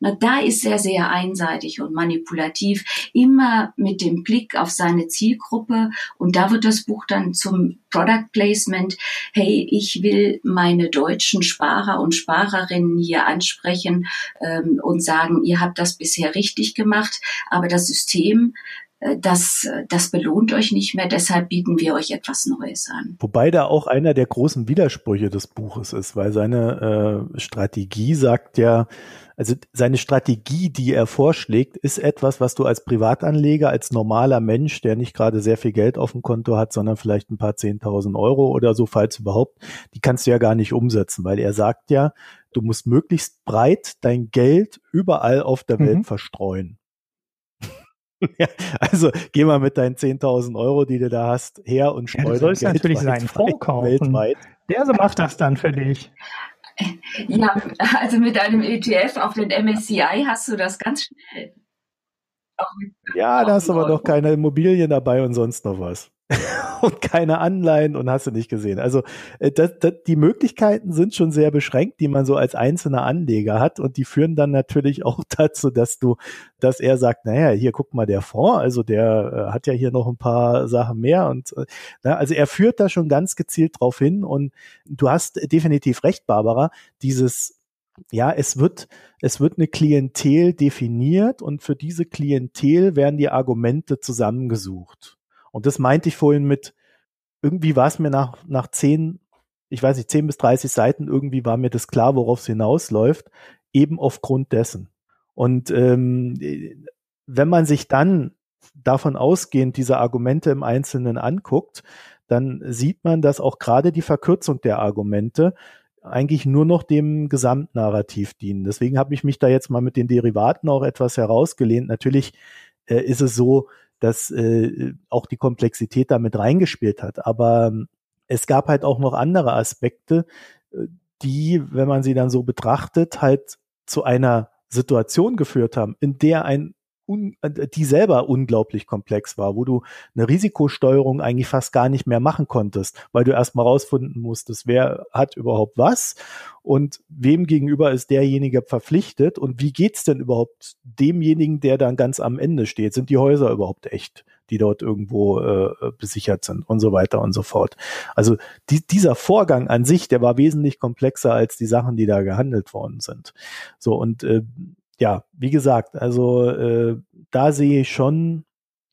Na, da ist er sehr einseitig und manipulativ, immer mit dem Blick auf seine Zielgruppe. Und da wird das Buch dann zum Product Placement. Hey, ich will meine deutschen Sparer und Sparerinnen hier ansprechen ähm, und sagen, ihr habt das bisher richtig gemacht, aber das System äh, das, das belohnt euch nicht mehr, deshalb bieten wir euch etwas Neues an. Wobei da auch einer der großen Widersprüche des Buches ist, weil seine äh, Strategie sagt ja, also seine Strategie, die er vorschlägt, ist etwas, was du als Privatanleger, als normaler Mensch, der nicht gerade sehr viel Geld auf dem Konto hat, sondern vielleicht ein paar zehntausend Euro oder so, falls überhaupt, die kannst du ja gar nicht umsetzen, weil er sagt ja, du musst möglichst breit dein Geld überall auf der mhm. Welt verstreuen. *laughs* ja, also geh mal mit deinen 10.000 Euro, die du da hast, her und streue ja, du sollst natürlich seinen Fonds *laughs* kaufen. Weltweit. Der so macht das dann für dich. Ja, also mit einem ETF auf den MSCI hast du das ganz schnell. ja, da hast du aber noch keine Immobilien dabei und sonst noch was. *laughs* und keine Anleihen und hast du nicht gesehen. Also äh, das, das, die Möglichkeiten sind schon sehr beschränkt, die man so als einzelner Anleger hat und die führen dann natürlich auch *laughs* dazu, dass du, dass er sagt, naja, hier guck mal der Fonds, also der äh, hat ja hier noch ein paar Sachen mehr und äh, na, also er führt da schon ganz gezielt drauf hin und du hast definitiv recht, Barbara, dieses ja, es wird, es wird eine Klientel definiert und für diese Klientel werden die Argumente zusammengesucht. Und das meinte ich vorhin mit, irgendwie war es mir nach, nach zehn, ich weiß nicht, zehn bis dreißig Seiten, irgendwie war mir das klar, worauf es hinausläuft, eben aufgrund dessen. Und ähm, wenn man sich dann davon ausgehend diese Argumente im Einzelnen anguckt, dann sieht man, dass auch gerade die Verkürzung der Argumente eigentlich nur noch dem Gesamtnarrativ dienen. Deswegen habe ich mich da jetzt mal mit den Derivaten auch etwas herausgelehnt. Natürlich äh, ist es so, dass äh, auch die Komplexität damit reingespielt hat. Aber ähm, es gab halt auch noch andere Aspekte, äh, die, wenn man sie dann so betrachtet, halt zu einer Situation geführt haben, in der ein un, die selber unglaublich komplex war, wo du eine Risikosteuerung eigentlich fast gar nicht mehr machen konntest, weil du erstmal rausfinden musstest, wer hat überhaupt was und wem gegenüber ist derjenige verpflichtet und wie geht's denn überhaupt demjenigen, der dann ganz am Ende steht? Sind die Häuser überhaupt echt? die dort irgendwo äh, besichert sind und so weiter und so fort. Also die, dieser Vorgang an sich, der war wesentlich komplexer als die Sachen, die da gehandelt worden sind. So und äh, ja, wie gesagt, also äh, da sehe ich schon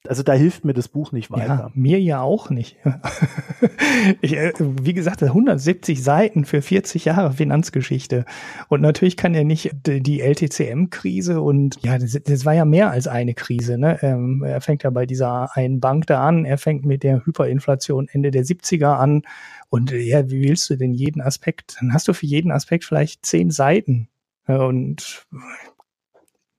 also da hilft mir das Buch nicht weiter. Ja, mir ja auch nicht. *laughs* ich, äh, wie gesagt, 170 Seiten für 40 Jahre Finanzgeschichte. Und natürlich kann er nicht die LTCM-Krise und ja, das, das, war ja mehr als eine Krise. Ne? Ähm, er fängt ja bei dieser einen Bank da an, er fängt mit der Hyperinflation Ende der 70er an. Und äh, ja, wie willst du denn jeden Aspekt? Dann hast du für jeden Aspekt vielleicht zehn Seiten. Und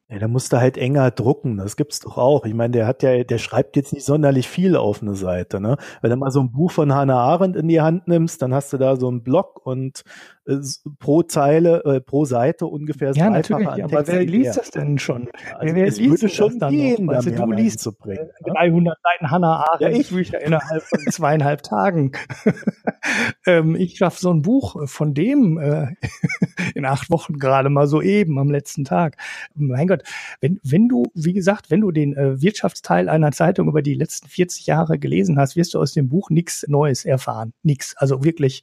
ja, da musst du halt enger drucken. Das gibt's doch auch. Ich meine, der hat ja, der schreibt jetzt nicht sonderlich viel auf eine Seite, ne? Wenn du mal so ein Buch von Hannah Arendt in die Hand nimmst, dann hast du da so einen Block und äh, pro Zeile, äh, pro Seite ungefähr ja, natürlich, an aber wer liest das denn schon? Also wer es liest würde schon dann gehen, noch? Also du liest zu bringen, 300 Seiten Hannah Arendt ja, ich. Bücher innerhalb von *laughs* zweieinhalb Tagen. *laughs* ähm, ich schaffe so ein Buch von dem äh, *laughs* in acht Wochen gerade mal so eben am letzten Tag. Mein Gott, wenn, wenn du, wie gesagt, wenn du den äh, Wirtschaftsteil einer Zeitung über die letzten 40 Jahre gelesen hast, wirst du aus dem Buch nichts Neues erfahren. Nix. Also wirklich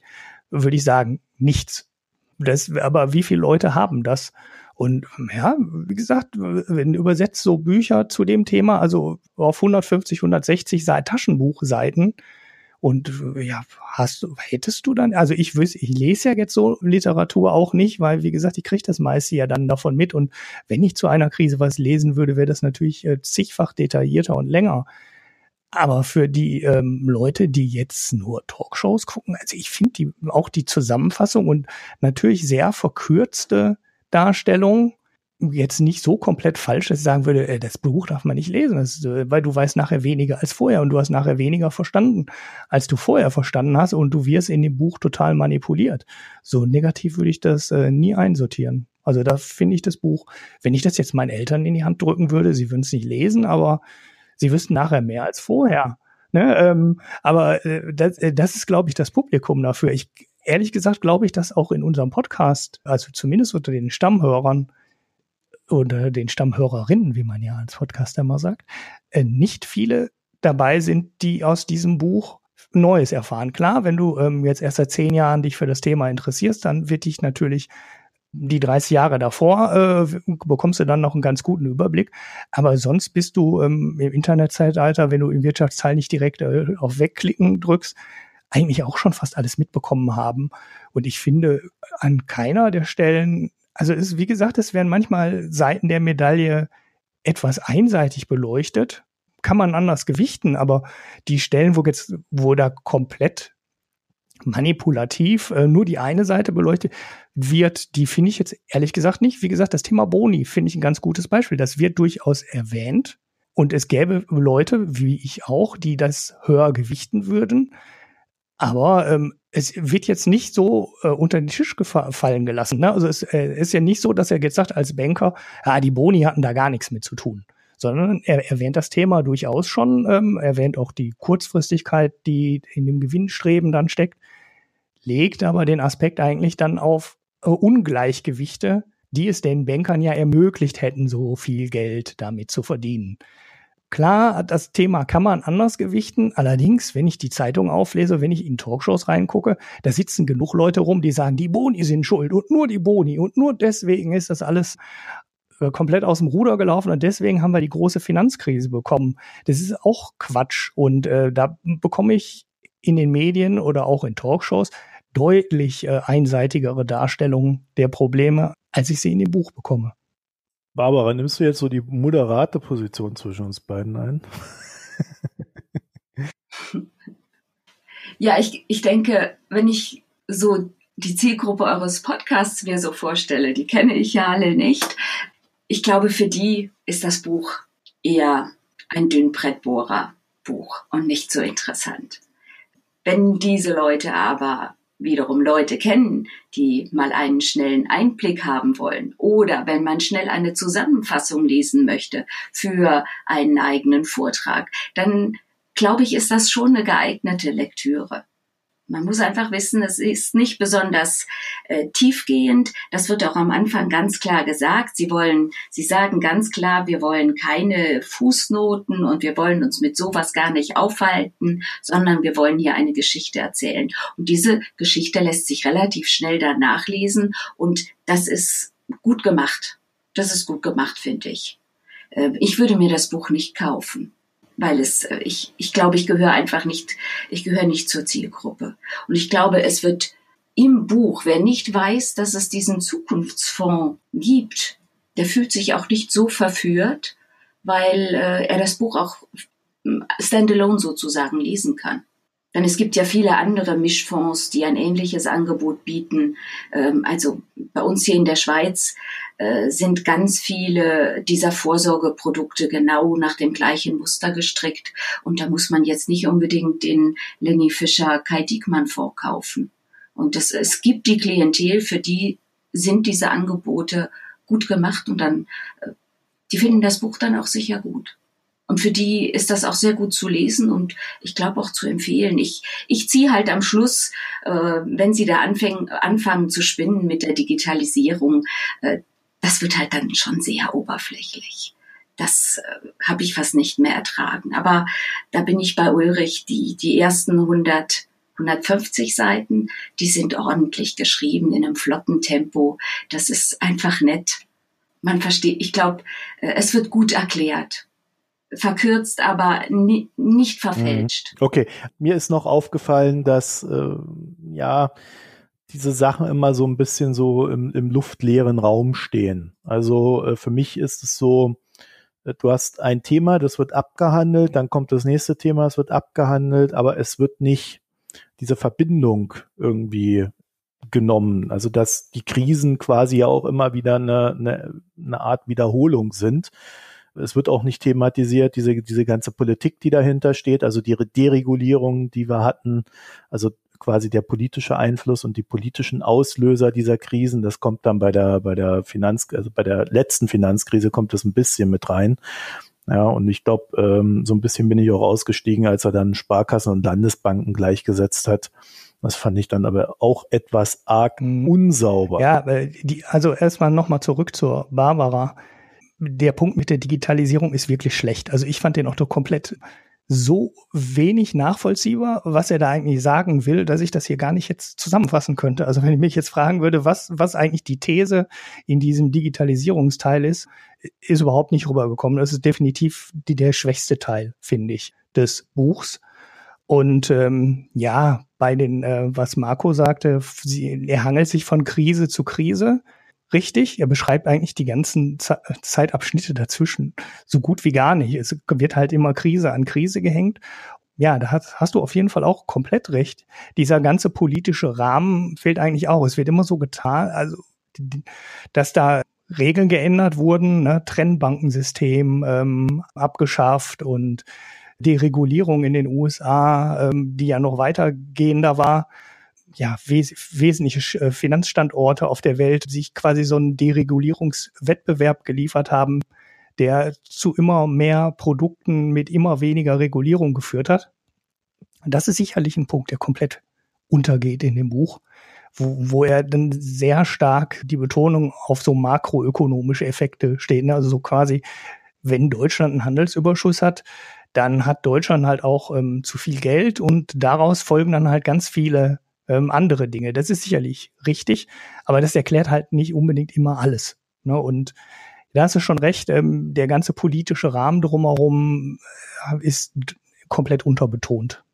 würde ich sagen, nichts. Das, aber wie viele Leute haben das? Und ja, wie gesagt, wenn übersetzt so Bücher zu dem Thema, also auf 150, 160 Taschenbuchseiten, und ja, hast du, hättest du dann, also ich wüsste, ich lese ja jetzt so Literatur auch nicht, weil wie gesagt, ich kriege das meiste ja dann davon mit. Und wenn ich zu einer Krise was lesen würde, wäre das natürlich äh, zigfach detaillierter und länger. Aber für die ähm, Leute, die jetzt nur Talkshows gucken, also ich finde die auch die Zusammenfassung und natürlich sehr verkürzte Darstellung jetzt nicht so komplett falsch, dass ich sagen würde, äh, das Buch darf man nicht lesen, das, äh, weil du weißt nachher weniger als vorher und du hast nachher weniger verstanden, als du vorher verstanden hast und du wirst in dem Buch total manipuliert. So negativ würde ich das äh, nie einsortieren. Also da finde ich das Buch, wenn ich das jetzt meinen Eltern in die Hand drücken würde, sie würden es nicht lesen, aber sie wüssten nachher mehr als vorher. Ne? Ähm, aber äh, das, äh, das ist, glaube ich, das Publikum dafür. Ich ehrlich gesagt glaube ich, dass auch in unserem Podcast, also zumindest unter den Stammhörern oder den Stammhörerinnen, wie man ja als Podcaster immer sagt, äh, nicht viele dabei sind, die aus diesem Buch Neues erfahren. Klar, wenn du ähm, jetzt erst seit zehn Jahren dich für das Thema interessierst, dann wird dich natürlich die 30 Jahre davor äh, bekommst du dann noch einen ganz guten Überblick. Aber sonst bist du ähm, im Internetzeitalter, wenn du im Wirtschaftsteil nicht direkt äh, auf Wegklicken drückst, eigentlich auch schon fast alles mitbekommen haben. Und ich finde an keiner der Stellen, also es, wie gesagt, es werden manchmal Seiten der Medaille etwas einseitig beleuchtet. Kann man anders gewichten, aber die Stellen, wo jetzt, wo da komplett manipulativ äh, nur die eine Seite beleuchtet wird, die finde ich jetzt ehrlich gesagt nicht. Wie gesagt, das Thema Boni finde ich ein ganz gutes Beispiel. Das wird durchaus erwähnt und es gäbe Leute, wie ich auch, die das höher gewichten würden. Aber ähm, es wird jetzt nicht so äh, unter den Tisch gefallen gelassen. Ne? Also es äh, ist ja nicht so, dass er jetzt sagt als Banker, ja, die Boni hatten da gar nichts mit zu tun sondern er erwähnt das Thema durchaus schon, ähm, erwähnt auch die Kurzfristigkeit, die in dem Gewinnstreben dann steckt, legt aber den Aspekt eigentlich dann auf äh, Ungleichgewichte, die es den Bankern ja ermöglicht hätten, so viel Geld damit zu verdienen. Klar, das Thema kann man anders gewichten. Allerdings, wenn ich die Zeitung auflese, wenn ich in Talkshows reingucke, da sitzen genug Leute rum, die sagen, die Boni sind schuld und nur die Boni und nur deswegen ist das alles äh, komplett aus dem Ruder gelaufen und deswegen haben wir die große Finanzkrise bekommen. Das ist auch Quatsch und äh, da bekomme ich in den Medien oder auch in Talkshows deutlich äh, einseitigere Darstellungen der Probleme, als ich sie in dem Buch bekomme. Barbara, nimmst du jetzt so die moderate Position zwischen uns beiden ein? ja, ich, ich denke, wenn ich so die Zielgruppe eures Podcasts mir so vorstelle, die kenne ich ja alle nicht, ich glaube, für die ist das Buch eher ein Dünnbrettbohrer-Buch und nicht so interessant. Wenn diese Leute aber wiederum Leute kennen, die mal einen schnellen Einblick haben wollen oder wenn man schnell eine Zusammenfassung lesen möchte für einen eigenen Vortrag, dann glaube ich, ist das schon eine geeignete Lektüre. Man muss einfach wissen, es ist nicht besonders äh, tiefgehend. Das wird auch am Anfang ganz klar gesagt. Sie wollen, sie sagen ganz klar, wir wollen keine Fußnoten und wir wollen uns mit sowas gar nicht aufhalten, sondern wir wollen hier eine Geschichte erzählen. Und diese Geschichte lässt sich relativ schnell dann nachlesen und das ist gut gemacht. Das ist gut gemacht, finde ich. Äh, ich würde mir das Buch nicht kaufen weil es, äh, ich, ich glaube, ich gehöre einfach nicht, ich gehöre nicht zur Zielgruppe. Und ich glaube, es wird im Buch, wer nicht weiß, dass es diesen Zukunftsfonds gibt, der fühlt sich auch nicht so verführt, weil äh, er das Buch auch hm, standalone sozusagen lesen kann. Denn es gibt ja viele andere Mischfonds, die ein ähnliches Angebot bieten. Ähm, also bei uns hier in der Schweiz äh, sind ganz viele dieser Vorsorgeprodukte genau nach dem gleichen Muster gestrickt. Und da muss man jetzt nicht unbedingt den Lenny Fischer Kai Diekmann Fonds kaufen. Und das, es gibt die Klientel, für die sind diese Angebote gut gemacht und dann, äh, die finden das Buch dann auch sicher gut. Und für die ist das auch sehr gut zu lesen und ich glaube auch zu empfehlen. Ich, ich ziehe halt am Schluss, äh, wenn sie da anfangen, anfangen zu spinnen mit der Digitalisierung, äh, das wird halt dann schon sehr oberflächlich. Das äh, habe ich fast nicht mehr ertragen. Aber da bin ich bei Ulrich, die, die ersten 100, 150 Seiten, die sind ordentlich geschrieben in einem flotten Tempo. Das ist einfach nett. Man versteht, ich glaube, äh, es wird gut erklärt verkürzt, aber ni nicht verfälscht. Mhm. Okay, mir ist noch aufgefallen, dass äh, ja diese Sachen immer so ein bisschen so im, im luftleeren Raum stehen. Also äh, für mich ist es so, äh, du hast ein Thema, das wird abgehandelt, dann kommt das nächste Thema, es wird abgehandelt, aber es wird nicht diese Verbindung irgendwie genommen. Also dass die Krisen quasi ja auch immer wieder eine, eine, eine Art Wiederholung sind. Es wird auch nicht thematisiert, diese, diese ganze Politik, die dahinter steht, also die Deregulierung, die wir hatten, also quasi der politische Einfluss und die politischen Auslöser dieser Krisen, das kommt dann bei der, bei der Finanz, also bei der letzten Finanzkrise kommt das ein bisschen mit rein. Ja, und ich glaube, ähm, so ein bisschen bin ich auch ausgestiegen, als er dann Sparkassen und Landesbanken gleichgesetzt hat. Das fand ich dann aber auch etwas arg mhm. unsauber. Ja, die, also erstmal nochmal zurück zur Barbara der Punkt mit der Digitalisierung ist wirklich schlecht. Also ich fand den auch komplett so wenig nachvollziehbar, was er da eigentlich sagen will, dass ich das hier gar nicht jetzt zusammenfassen könnte. Also wenn ich mich jetzt fragen würde, was, was eigentlich die These in diesem Digitalisierungsteil ist, ist überhaupt nicht rübergekommen. Das ist definitiv die, der schwächste Teil, finde ich, des Buchs. Und ähm, ja, bei den, äh, was Marco sagte, sie, er hangelt sich von Krise zu Krise richtig. Er beschreibt eigentlich die ganzen Zeitabschnitte dazwischen so gut wie gar nicht. Es wird halt immer Krise an Krise gehängt. Ja, da hast, hast du auf jeden Fall auch komplett recht. Dieser ganze politische Rahmen fehlt eigentlich auch. Es wird immer so getan, also dass da Regeln geändert wurden, ne? Trennbankensystem ähm, abgeschafft und die Regulierung in den USA, ähm, die ja noch weitergehender war, ja, wes wesentliche äh, Finanzstandorte auf der Welt sich quasi so einen Deregulierungswettbewerb geliefert haben, der zu immer mehr Produkten mit immer weniger Regulierung geführt hat. Das ist sicherlich ein Punkt, der komplett untergeht in dem Buch, wo, wo er dann sehr stark die Betonung auf so makroökonomische Effekte steht. Ne? Also so quasi, wenn Deutschland einen Handelsüberschuss hat, dann hat Deutschland halt auch ähm, zu viel Geld und daraus folgen dann halt ganz viele ähm, andere Dinge. Das ist sicherlich richtig, aber das erklärt halt nicht unbedingt immer alles. Ne? Und da hast du schon recht, ähm, der ganze politische Rahmen drumherum äh, ist komplett unterbetont.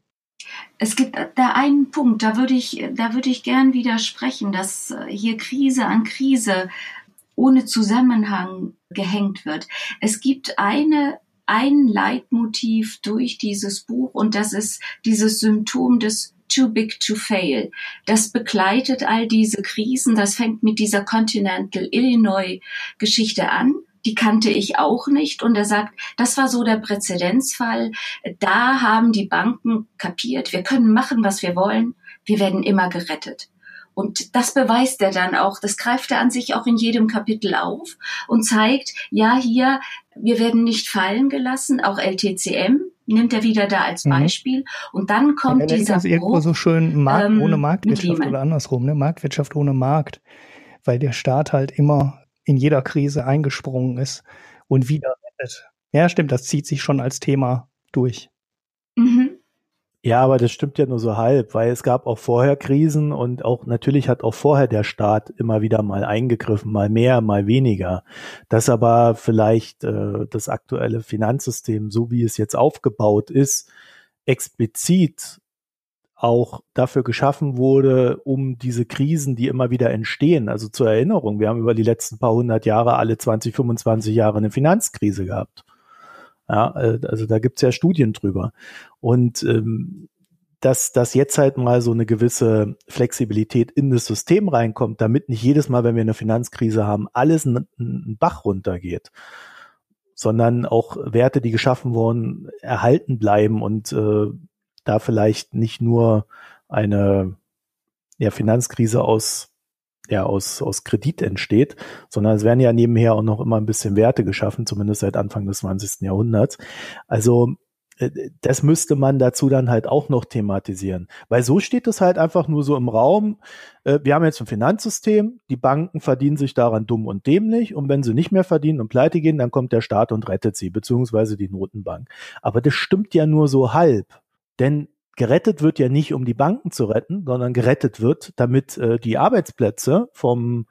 Es gibt da einen Punkt, da würde ich, da würde ich gern widersprechen, dass äh, hier Krise an Krise ohne Zusammenhang gehängt wird. Es gibt eine ein Leitmotiv durch dieses Buch und das ist dieses Symptom des too big to fail. Das begleitet all diese Krisen. Das fängt mit dieser Continental Illinois Geschichte an. Die kannte ich auch nicht. Und er sagt, das war so der Präzedenzfall. Da haben die Banken kapiert, wir können machen, was wir wollen. Wir werden immer gerettet. Und das beweist er dann auch, das greift er an sich auch in jedem Kapitel auf und zeigt, ja, hier, wir werden nicht fallen gelassen, auch LTCM nimmt er wieder da als mhm. Beispiel. Mhm. Und dann kommt ja, dieser das irgendwo so schön Markt ähm, ohne Marktwirtschaft oder andersrum, ne? Marktwirtschaft ohne Markt, weil der Staat halt immer in jeder Krise eingesprungen ist und wieder rettet. Ja, stimmt, das zieht sich schon als Thema durch. Mhm. Ja, aber das stimmt ja nur so halb, weil es gab auch vorher Krisen und auch natürlich hat auch vorher der Staat immer wieder mal eingegriffen, mal mehr, mal weniger. Dass aber vielleicht äh, das aktuelle Finanzsystem, so wie es jetzt aufgebaut ist, explizit auch dafür geschaffen wurde, um diese Krisen, die immer wieder entstehen. Also zur Erinnerung, wir haben über die letzten paar hundert Jahre alle 20, 25 Jahre eine Finanzkrise gehabt. Ja, äh, also da gibt's ja Studien drüber. Und ähm, dass, dass jetzt halt mal so eine gewisse Flexibilität in das System reinkommt, damit nicht jedes Mal, wenn wir eine Finanzkrise haben, alles einen Bach runtergeht, sondern auch Werte, die geschaffen wurden, erhalten bleiben und äh, da vielleicht nicht nur eine ja, Finanzkrise aus ja, aus, aus Kredit entsteht, sondern es werden ja nebenher auch noch immer ein bisschen Werte geschaffen, zumindest seit Anfang des 20. Jahrhunderts. Also äh, das müsste man dazu dann halt auch noch thematisieren. Weil so steht es halt einfach nur so im Raum. Äh, wir haben jetzt ein Finanzsystem, die Banken verdienen sich daran dumm und dämlich und wenn sie nicht mehr verdienen und pleite gehen, dann kommt der Staat und rettet sie, beziehungsweise die Notenbank. Aber das stimmt ja nur so halb. Denn gerettet wird ja nicht, um die Banken zu retten, sondern gerettet wird, damit äh, die Arbeitsplätze vom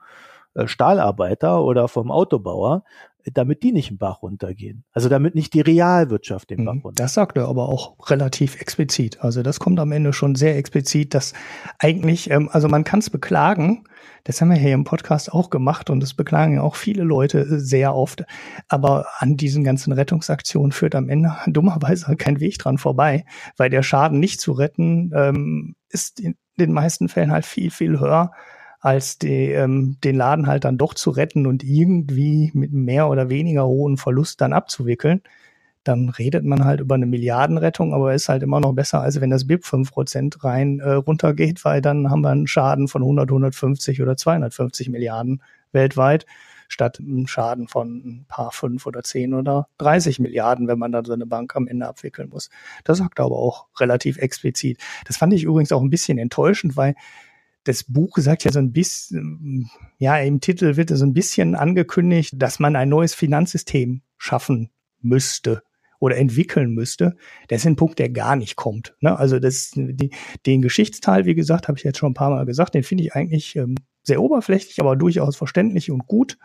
äh, Stahlarbeiter oder vom Autobauer, damit die nicht im Bach runtergehen. Also damit nicht die Realwirtschaft den Bach mhm. runtergeht. Das sagt er aber auch relativ explizit. Also das kommt am Ende schon sehr explizit, dass eigentlich, ähm, also man kann es beklagen, das haben wir hier im Podcast auch gemacht und das beklagen ja auch viele Leute sehr oft. Aber an diesen ganzen Rettungsaktionen führt am Ende *laughs* dummerweise kein Weg dran vorbei, weil der Schaden nicht zu retten ähm, ist in den meisten Fällen halt viel, viel höher als die, ähm, den Laden halt dann doch zu retten und irgendwie mit mehr oder weniger hohen Verlust dann abzuwickeln dann redet man halt über eine Milliardenrettung, aber ist halt immer noch besser, als wenn das BIP 5% rein äh, runtergeht, weil dann haben wir einen Schaden von 100, 150 oder 250 Milliarden weltweit, statt einen Schaden von ein paar fünf oder zehn oder 30 Milliarden, wenn man dann so eine Bank am Ende abwickeln muss. Das sagt er aber auch relativ explizit. Das fand ich übrigens auch ein bisschen enttäuschend, weil das Buch sagt ja so ein bisschen, ja, im Titel wird so ein bisschen angekündigt, dass man ein neues Finanzsystem schaffen müsste oder entwickeln müsste, das ist ein Punkt, der gar nicht kommt. Ne? Also das, die, den Geschichtsteil, wie gesagt, habe ich jetzt schon ein paar Mal gesagt, den finde ich eigentlich ähm, sehr oberflächlich, aber durchaus verständlich und gut.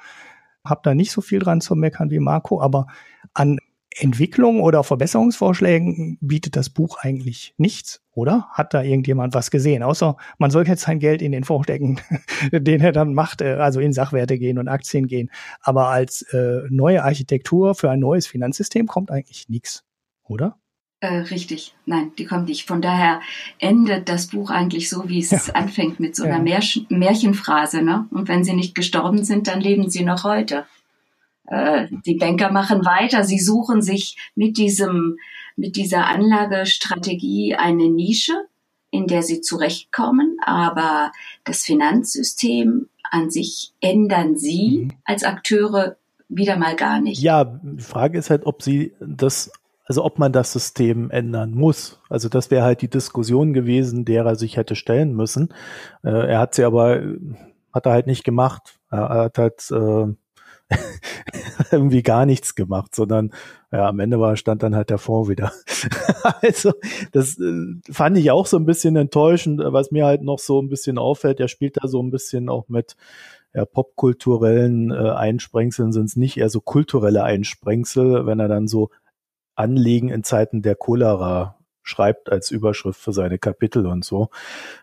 Hab da nicht so viel dran zu meckern wie Marco, aber an Entwicklung oder Verbesserungsvorschlägen bietet das Buch eigentlich nichts, oder? Hat da irgendjemand was gesehen? Außer man soll jetzt sein Geld in den Fonds stecken, *laughs* den er dann macht, äh, also in Sachwerte gehen und Aktien gehen. Aber als äh, neue Architektur für ein neues Finanzsystem kommt eigentlich nichts, oder? Äh, richtig, nein, die kommt nicht. Von daher endet das Buch eigentlich so, wie es ja. anfängt, mit so einer ja. Märchen Märchenphrase. Ne? Und wenn sie nicht gestorben sind, dann leben sie noch heute. Äh, die Banker machen weiter. Sie suchen sich mit diesem, mit dieser Anlagestrategie eine Nische, in der sie zurechtkommen. Aber das Finanzsystem an sich ändern sie mhm. als Akteure wieder mal gar nicht. Ja, die Frage ist halt, ob sie das, also ob man das System ändern muss. Also das wäre halt die Diskussion gewesen, der er sich hätte stellen müssen. Äh, er hat sie aber, hat er halt nicht gemacht. Er hat halt äh, *laughs* irgendwie gar nichts gemacht, sondern ja, am Ende war, stand dann halt der Fonds wieder. *laughs* also, das äh, fand ich auch so ein bisschen enttäuschend, was mir halt noch so ein bisschen auffällt, er spielt da so ein bisschen auch mit ja, popkulturellen äh, Einsprengseln, sind es nicht eher so kulturelle Einsprengsel, wenn er dann so Anliegen in Zeiten der Cholera schreibt als Überschrift für seine Kapitel und so.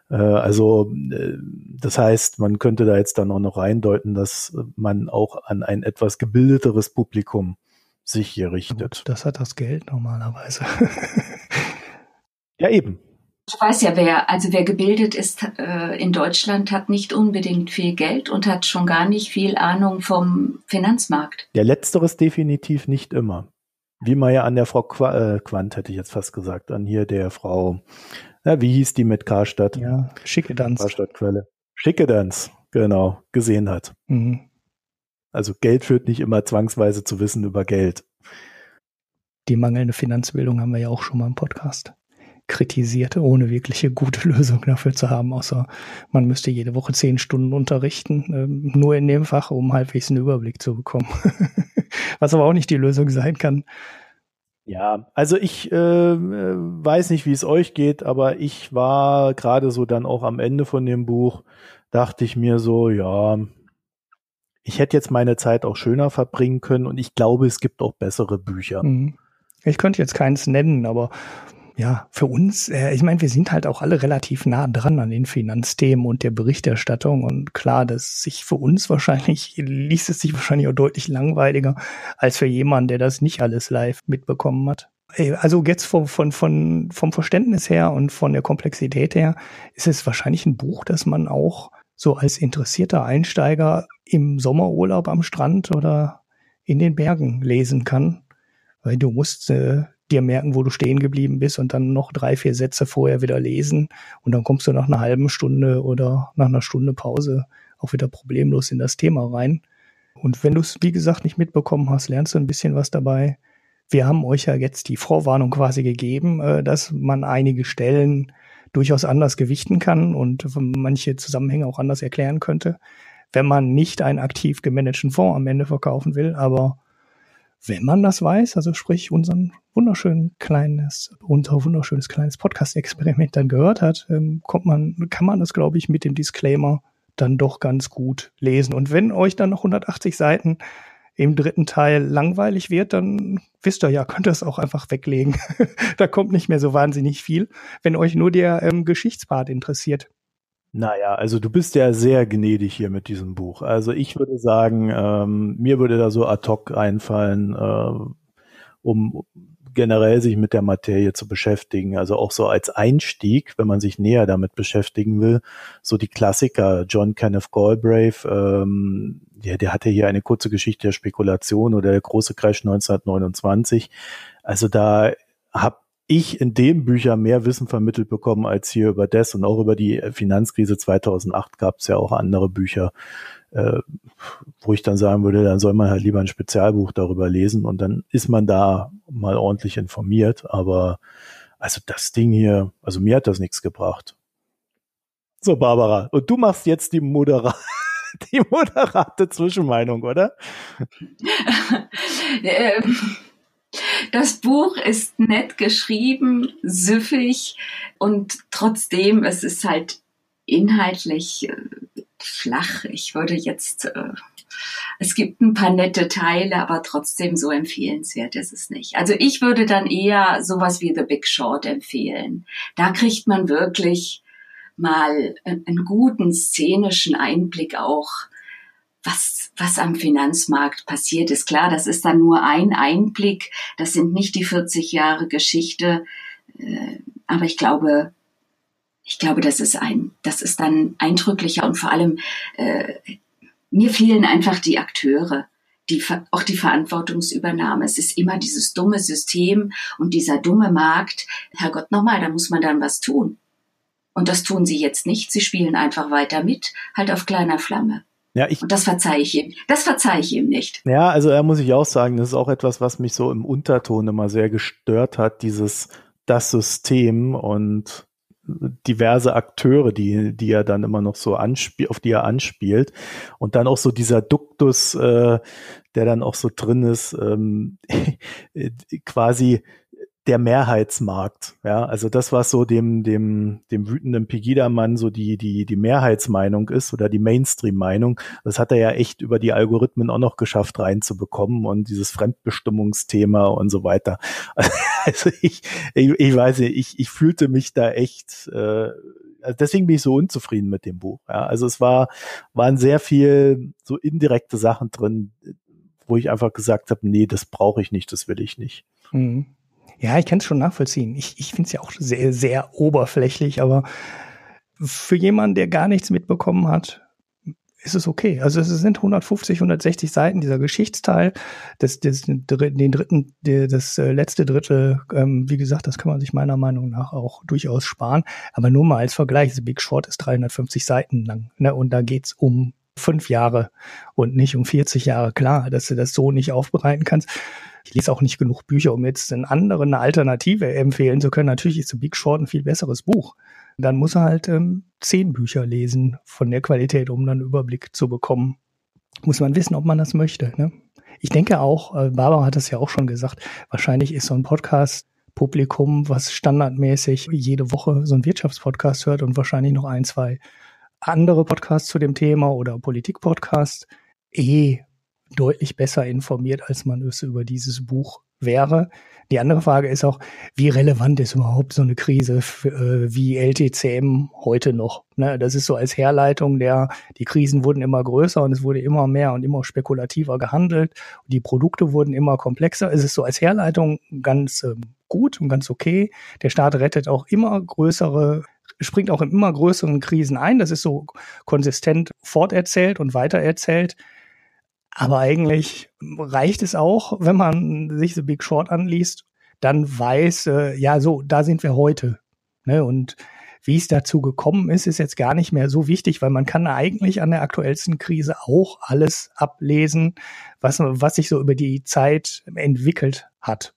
Äh, also äh, das heißt, man könnte da jetzt dann auch noch reindeuten, dass man auch an ein etwas gebildeteres Publikum sich hier richtet. das hat das Geld normalerweise. *laughs* ja, eben. Ich weiß ja, wer, also wer gebildet ist äh, in Deutschland, hat nicht unbedingt viel Geld und hat schon gar nicht viel Ahnung vom Finanzmarkt. Ja, letzteres definitiv nicht immer. Wie man ja an der Frau Qu äh, Quant, hätte ich jetzt fast gesagt, an hier der Frau, ja, wie hieß die mit Karstadt? Ja, Schickedanz. Karstadt-Quelle. Schickedanz, genau, gesehen hat. Mhm. Also Geld führt nicht immer zwangsweise zu Wissen über Geld. Die mangelnde Finanzbildung haben wir ja auch schon mal im Podcast kritisiert, ohne wirkliche gute *laughs* Lösung dafür zu haben, außer man müsste jede Woche zehn Stunden unterrichten, ähm, nur in dem Fach, um halbwegs einen Überblick zu bekommen. *laughs* Was aber auch nicht die Lösung sein kann. Ja, also ich äh, weiß nicht, wie es euch geht, aber ich war gerade so dann auch am Ende von dem Buch, dachte ich mir so, ja, ich hätte jetzt meine Zeit auch schöner verbringen können und ich glaube, es gibt auch bessere Bücher. Mhm. Ich könnte jetzt keins nennen, aber ja, für uns, äh, ich meine, wir sind halt auch alle relativ nah dran an den Finanzthemen und der Berichterstattung und klar, dass sich für uns wahrscheinlich, *laughs* liest es sich wahrscheinlich auch deutlich langweiliger als für jemanden, der das nicht alles live mitbekommen hat. Also jetzt vom, von, von, vom Verständnis her und von der Komplexität her ist es wahrscheinlich ein Buch, das man auch so als interessierter Einsteiger im Sommerurlaub am Strand oder in den Bergen lesen kann. Weil du musst äh, dir merken, wo du stehen geblieben bist und dann noch drei, vier Sätze vorher wieder lesen und dann kommst du nach einer halben Stunde oder nach einer Stunde Pause auch wieder problemlos in das Thema rein. Und wenn du es, wie gesagt, nicht mitbekommen hast, lernst du ein bisschen was dabei. Wir haben euch ja jetzt die Vorwarnung quasi gegeben, äh, dass man einige Stellen durchaus anders gewichten kann und manche Zusammenhänge auch anders erklären könnte, wenn man nicht einen aktiv gemanagten Fonds am Ende verkaufen will. Aber wenn man das weiß, also sprich unseren wunderschönen kleines, unser wunderschönes kleines Podcast-Experiment dann gehört hat, ähm, kommt man, kann man das, glaube ich, mit dem Disclaimer dann doch ganz gut lesen. Und wenn euch dann noch 180 Seiten im dritten Teil langweilig wird, dann wisst ihr ja, könnt ihr es auch einfach weglegen. *laughs* da kommt nicht mehr so wahnsinnig viel, wenn euch nur der ähm, Geschichtspart interessiert. Naja, also du bist ja sehr gnädig hier mit diesem Buch. Also ich würde sagen, ähm, mir würde da so ad hoc einfallen, äh, um generell sich mit der Materie zu beschäftigen. Also auch so als Einstieg, wenn man sich näher damit beschäftigen will, so die Klassiker, John Kenneth Galbraith, ähm, ja, der hatte hier eine kurze Geschichte der Spekulation oder der große Crash 1929. Also da habe ich in den Büchern mehr Wissen vermittelt bekommen als hier über das und auch über die Finanzkrise 2008 gab es ja auch andere Bücher, äh, wo ich dann sagen würde, dann soll man halt lieber ein Spezialbuch darüber lesen und dann ist man da mal ordentlich informiert. Aber also das Ding hier, also mir hat das nichts gebracht. So, Barbara, und du machst jetzt die Modera *laughs* die moderate Zwischenmeinung, oder? *laughs* das Buch ist nett geschrieben, süffig und trotzdem, es ist halt inhaltlich äh, flach. Ich würde jetzt, äh, es gibt ein paar nette Teile, aber trotzdem so empfehlenswert ist es nicht. Also ich würde dann eher sowas wie The Big Short empfehlen. Da kriegt man wirklich mal einen guten szenischen Einblick auch was, was am Finanzmarkt passiert ist. Klar, das ist dann nur ein Einblick. Das sind nicht die 40 Jahre Geschichte. Äh, aber ich glaube, ich glaube, das ist ein, das ist dann eindrücklicher und vor allem, äh, mir fehlen einfach die Akteure. Die, auch die Verantwortungsübernahme. Es ist immer dieses dumme System und dieser dumme Markt. Herrgott, nochmal, da muss man dann was tun. Und das tun sie jetzt nicht. Sie spielen einfach weiter mit, halt auf kleiner Flamme. Ja, ich, und das verzeihe ich ihm. Das verzeihe ich ihm nicht. Ja, also da muss ich auch sagen, das ist auch etwas, was mich so im Unterton immer sehr gestört hat, dieses, das System und diverse Akteure, die, die er dann immer noch so anspielt, auf die er anspielt. Und dann auch so dieser Duktus, äh, der dann auch so drin ist, ähm, *laughs* quasi der Mehrheitsmarkt. Ja, also das, was so dem, dem, dem wütenden Pegida-Mann so die, die, die Mehrheitsmeinung ist oder die Mainstream-Meinung, das hat er ja echt über die Algorithmen auch noch geschafft reinzubekommen und dieses Fremdbestimmungsthema und so weiter. *laughs* Also ich, ich, ich weiß nicht, ich, ich fühlte mich da echt, äh, also deswegen bin ich so unzufrieden mit dem Buch. Ja, also es war, waren sehr viel so indirekte Sachen drin, wo ich einfach gesagt habe, nee, das brauche ich nicht, das will ich nicht. Mhm. Ja, ich kann es schon nachvollziehen. Ich, ich finde es ja auch sehr, sehr oberflächlich, aber für jemanden, der gar nichts mitbekommen hat, ist es okay. Also es sind 150, 160 Seiten dieser Geschichtsteil. Das, das, den dritten, das äh, letzte Drittel, ähm, wie gesagt, das kann man sich meiner Meinung nach auch durchaus sparen. Aber nur mal als Vergleich, The Big Short ist 350 Seiten lang. Ne? Und da geht's um fünf Jahre und nicht um 40 Jahre. Klar, dass du das so nicht aufbereiten kannst ich lese auch nicht genug Bücher, um jetzt einen anderen eine Alternative empfehlen zu können. Natürlich ist The Big Short ein viel besseres Buch. Dann muss er halt ähm, zehn Bücher lesen von der Qualität, um dann einen Überblick zu bekommen. Muss man wissen, ob man das möchte. Ne? Ich denke auch, äh, Barbara hat es ja auch schon gesagt, wahrscheinlich ist so ein Podcast Publikum, was standardmäßig jede Woche so ein Wirtschaftspodcast hört und wahrscheinlich noch ein, zwei andere Podcasts zu dem Thema oder Politikpodcasts eh deutlich besser informiert, als man es über dieses Buch wäre. Die andere Frage ist auch, wie relevant ist überhaupt so eine Krise äh, wie LTCM heute noch? Ne, das ist so als Herleitung der, die Krisen wurden immer größer und es wurde immer mehr und immer spekulativer gehandelt. Die Produkte wurden immer komplexer. Es ist so als Herleitung ganz ähm, gut und ganz okay. Der Staat rettet auch immer größere springt auch in immer größeren Krisen ein. Das ist so konsistent forterzählt und weitererzählt. Aber eigentlich reicht es auch, wenn man sich The Big Short anliest, dann weiß, äh, ja, so, da sind wir heute. Ne? Und wie es dazu gekommen ist, ist jetzt gar nicht mehr so wichtig, weil man kann eigentlich an der aktuellsten Krise auch alles ablesen, was, was sich so über die Zeit entwickelt hat.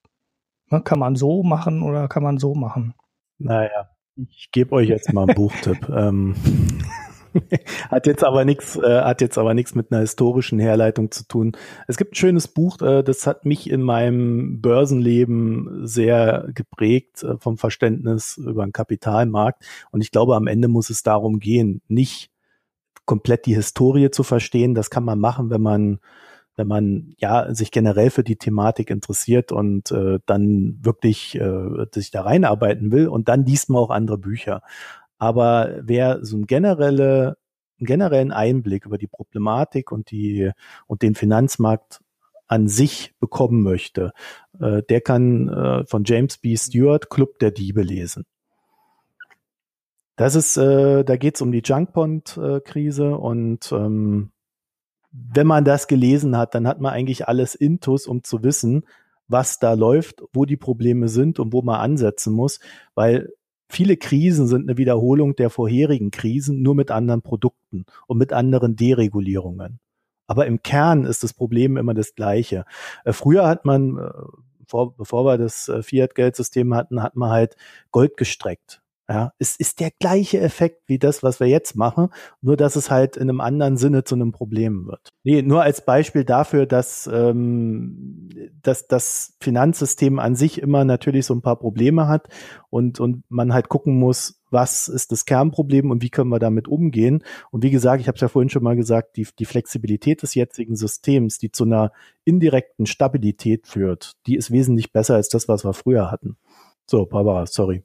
Ne? Kann man so machen oder kann man so machen? Naja, ich gebe euch jetzt mal einen Buchtipp. *laughs* ähm, *laughs* hat jetzt aber nichts, äh, hat jetzt aber nichts mit einer historischen Herleitung zu tun. Es gibt ein schönes Buch, äh, das hat mich in meinem Börsenleben sehr geprägt äh, vom Verständnis über den Kapitalmarkt. Und ich glaube, am Ende muss es darum gehen, nicht komplett die Historie zu verstehen. Das kann man machen, wenn man wenn man ja sich generell für die Thematik interessiert und äh, dann wirklich äh, sich da reinarbeiten will und dann liest man auch andere Bücher. Aber wer so ein generelle, einen generellen Einblick über die Problematik und die und den Finanzmarkt an sich bekommen möchte, äh, der kann äh, von James B. Stewart Club der Diebe lesen. Das ist, äh, da geht es um die Junkbond-Krise und ähm, wenn man das gelesen hat, dann hat man eigentlich alles intus, um zu wissen, was da läuft, wo die Probleme sind und wo man ansetzen muss, weil viele Krisen sind eine Wiederholung der vorherigen Krisen, nur mit anderen Produkten und mit anderen Deregulierungen. Aber im Kern ist das Problem immer das gleiche. Äh, früher hat man, äh, vor, bevor wir das äh, Fiat-Geldsystem hatten, hat man halt Gold gestreckt. Ja, es ist der gleiche Effekt wie das, was wir jetzt machen, nur dass es halt in einem anderen Sinne zu einem Problem wird. Nee, nur als Beispiel dafür, dass, ähm, dass das Finanzsystem an sich immer natürlich so ein paar Probleme hat und, und man halt gucken muss, was ist das Kernproblem und wie können wir damit umgehen. Und wie gesagt, ich habe es ja vorhin schon mal gesagt, die, die Flexibilität des jetzigen Systems, die zu einer indirekten Stabilität führt, die ist wesentlich besser als das, was wir früher hatten. So, Barbara, sorry.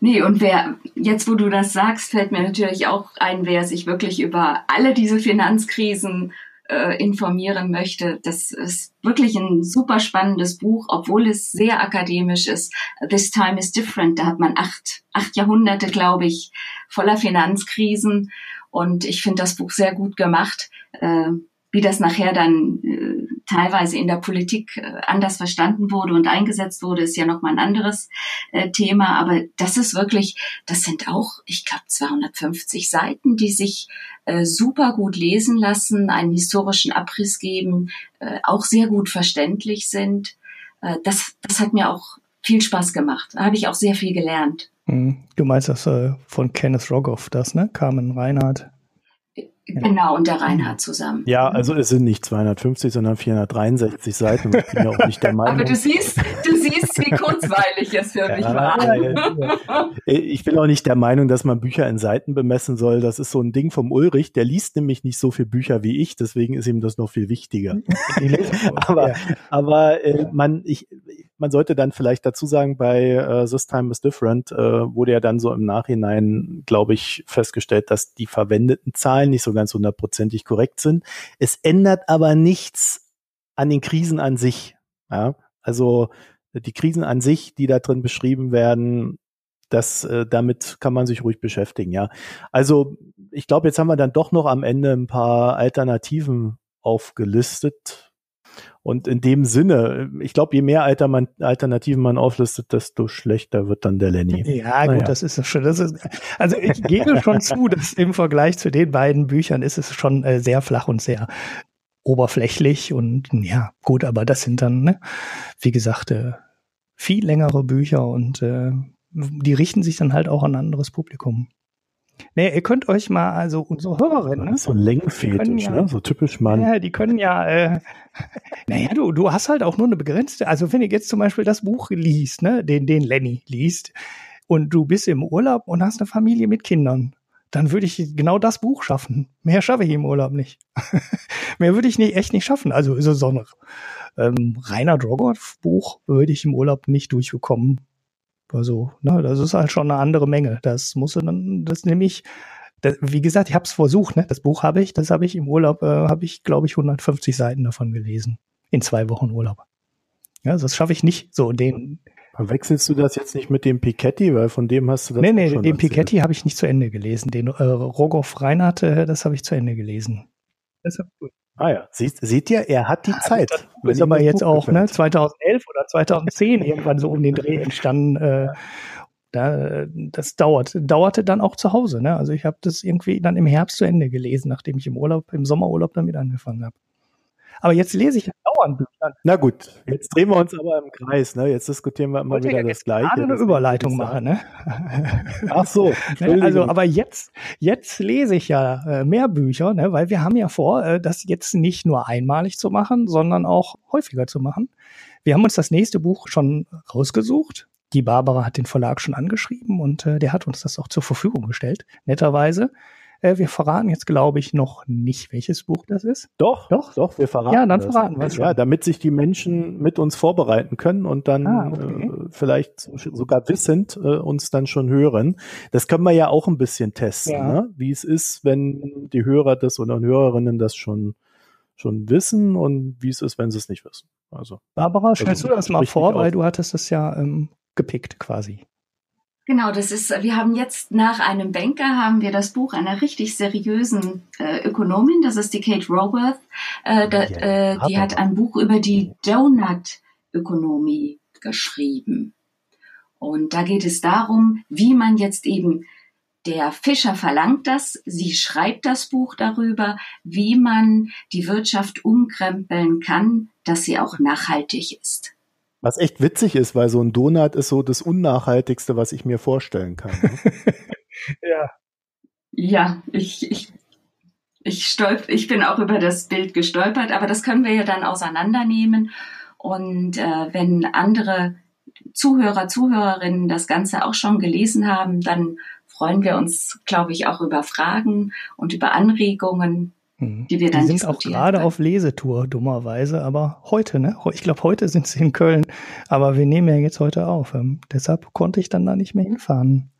Nee, und wer, jetzt wo du das sagst, fällt mir natürlich auch ein, wer sich wirklich über alle diese Finanzkrisen äh, informieren möchte. Das ist wirklich ein super spannendes Buch, obwohl es sehr akademisch ist. This Time is Different. Da hat man acht, acht Jahrhunderte, glaube ich, voller Finanzkrisen. Und ich finde das Buch sehr gut gemacht. Äh, wie das nachher dann äh, teilweise in der Politik äh, anders verstanden wurde und eingesetzt wurde, ist ja nochmal ein anderes äh, Thema. Aber das ist wirklich, das sind auch, ich glaube, 250 Seiten, die sich äh, super gut lesen lassen, einen historischen Abriss geben, äh, auch sehr gut verständlich sind. Äh, das, das hat mir auch viel Spaß gemacht. Da habe ich auch sehr viel gelernt. Hm. Du meinst das äh, von Kenneth Rogoff, das, ne? Carmen Reinhardt. Genau, und der Reinhard zusammen. Ja, also es sind nicht 250, sondern 463 Seiten. Ich bin ja auch nicht der *laughs* Meinung. Aber du siehst, du siehst, wie kurzweilig es für mich war. ich bin auch nicht der Meinung, dass man Bücher in Seiten bemessen soll. Das ist so ein Ding vom Ulrich. Der liest nämlich nicht so viele Bücher wie ich, deswegen ist ihm das noch viel wichtiger. *laughs* aber aber äh, man, ich, man sollte dann vielleicht dazu sagen, bei äh, This Time is Different äh, wurde ja dann so im Nachhinein, glaube ich, festgestellt, dass die verwendeten Zahlen nicht so ganz hundertprozentig korrekt sind. Es ändert aber nichts an den Krisen an sich. Ja? Also die Krisen an sich, die da drin beschrieben werden, das, äh, damit kann man sich ruhig beschäftigen, ja. Also ich glaube, jetzt haben wir dann doch noch am Ende ein paar Alternativen aufgelistet, und in dem Sinne, ich glaube, je mehr Alter man, Alternativen man auflistet, desto schlechter wird dann der Lenny. Ja, gut, naja. das ist schon. Das ist, also ich gebe schon zu, *laughs* dass im Vergleich zu den beiden Büchern ist es schon äh, sehr flach und sehr oberflächlich und ja, gut, aber das sind dann, ne, wie gesagt, äh, viel längere Bücher und äh, die richten sich dann halt auch an ein anderes Publikum. Nee, ihr könnt euch mal, also unsere Hörerinnen. Ne? So Längenfetisch, ja, ne? So typisch Mann. Ja, die können ja, äh, *laughs* naja, du, du hast halt auch nur eine begrenzte, also wenn ihr jetzt zum Beispiel das Buch liest, ne, den, den Lenny liest, und du bist im Urlaub und hast eine Familie mit Kindern, dann würde ich genau das Buch schaffen. Mehr schaffe ich im Urlaub nicht. *laughs* Mehr würde ich nicht, echt nicht schaffen. Also so, so ein ähm, reiner Drogoth-Buch würde ich im Urlaub nicht durchbekommen. Also, ne, das ist halt schon eine andere Menge. Das muss dann, das nehme ich, das, wie gesagt, ich habe es versucht, ne? Das Buch habe ich, das habe ich im Urlaub, äh, habe ich, glaube ich, 150 Seiten davon gelesen. In zwei Wochen Urlaub. Ja, also das schaffe ich nicht so den. Verwechselst du das jetzt nicht mit dem Piketty, weil von dem hast du das Nee, nee, den erzählt. Piketty habe ich nicht zu Ende gelesen. Den äh, Rogoff Reinhardt, äh, das habe ich zu Ende gelesen. Deshalb gut. Ah ja, seht, seht ihr, er hat die ja, Zeit. Das ist aber jetzt auch ne, 2011 oder 2010 irgendwann so um den Dreh entstanden. Äh, da, das dauert, dauerte dann auch zu Hause. Ne? Also ich habe das irgendwie dann im Herbst zu Ende gelesen, nachdem ich im Urlaub, im Sommerurlaub damit angefangen habe. Aber jetzt lese ich dauernd Bücher. Na gut, jetzt drehen wir uns aber im Kreis. Ne? Jetzt diskutieren wir immer wieder das Gleiche. Ich eine Überleitung machen. Ne? Ach so. *laughs* Ne, also, aber jetzt, jetzt lese ich ja äh, mehr Bücher, ne? weil wir haben ja vor, äh, das jetzt nicht nur einmalig zu machen, sondern auch häufiger zu machen. Wir haben uns das nächste Buch schon rausgesucht. Die Barbara hat den Verlag schon angeschrieben und äh, der hat uns das auch zur Verfügung gestellt, netterweise. Äh, wir verraten jetzt, glaube ich, noch nicht, welches Buch das ist. Doch, doch, doch, wir verraten. Ja, dann das. verraten wir es. Ja, damit sich die Menschen mit uns vorbereiten können und dann ah, okay. äh, vielleicht sogar wissend äh, uns dann schon hören. Das können wir ja auch ein bisschen testen, ja. ne? wie es ist, wenn die Hörer das oder Hörerinnen das schon schon wissen und wie es ist, wenn sie es nicht wissen. Also Barbara, stellst also, du das mal vor, weil du hattest es ja ähm, gepickt quasi. Genau, das ist, wir haben jetzt nach einem Banker haben wir das Buch einer richtig seriösen äh, Ökonomin, das ist die Kate Roworth. Äh, da, äh, die hat ein Buch über die Donut-Ökonomie geschrieben. Und da geht es darum, wie man jetzt eben, der Fischer verlangt das, sie schreibt das Buch darüber, wie man die Wirtschaft umkrempeln kann, dass sie auch nachhaltig ist. Was echt witzig ist, weil so ein Donut ist so das Unnachhaltigste, was ich mir vorstellen kann. Ne? *laughs* ja. Ja, ich, ich, ich, stolp, ich bin auch über das Bild gestolpert, aber das können wir ja dann auseinandernehmen. Und äh, wenn andere Zuhörer, Zuhörerinnen das Ganze auch schon gelesen haben, dann freuen wir uns, glaube ich, auch über Fragen und über Anregungen. Mhm. Die wir dann die sind auch gerade auf Lesetour, dummerweise, aber heute, ne? Ich glaube, heute *laughs* sind sie in Köln, aber wir nehmen ja jetzt heute auf. Ähm, deshalb konnte ich dann da nicht mehr hinfahren.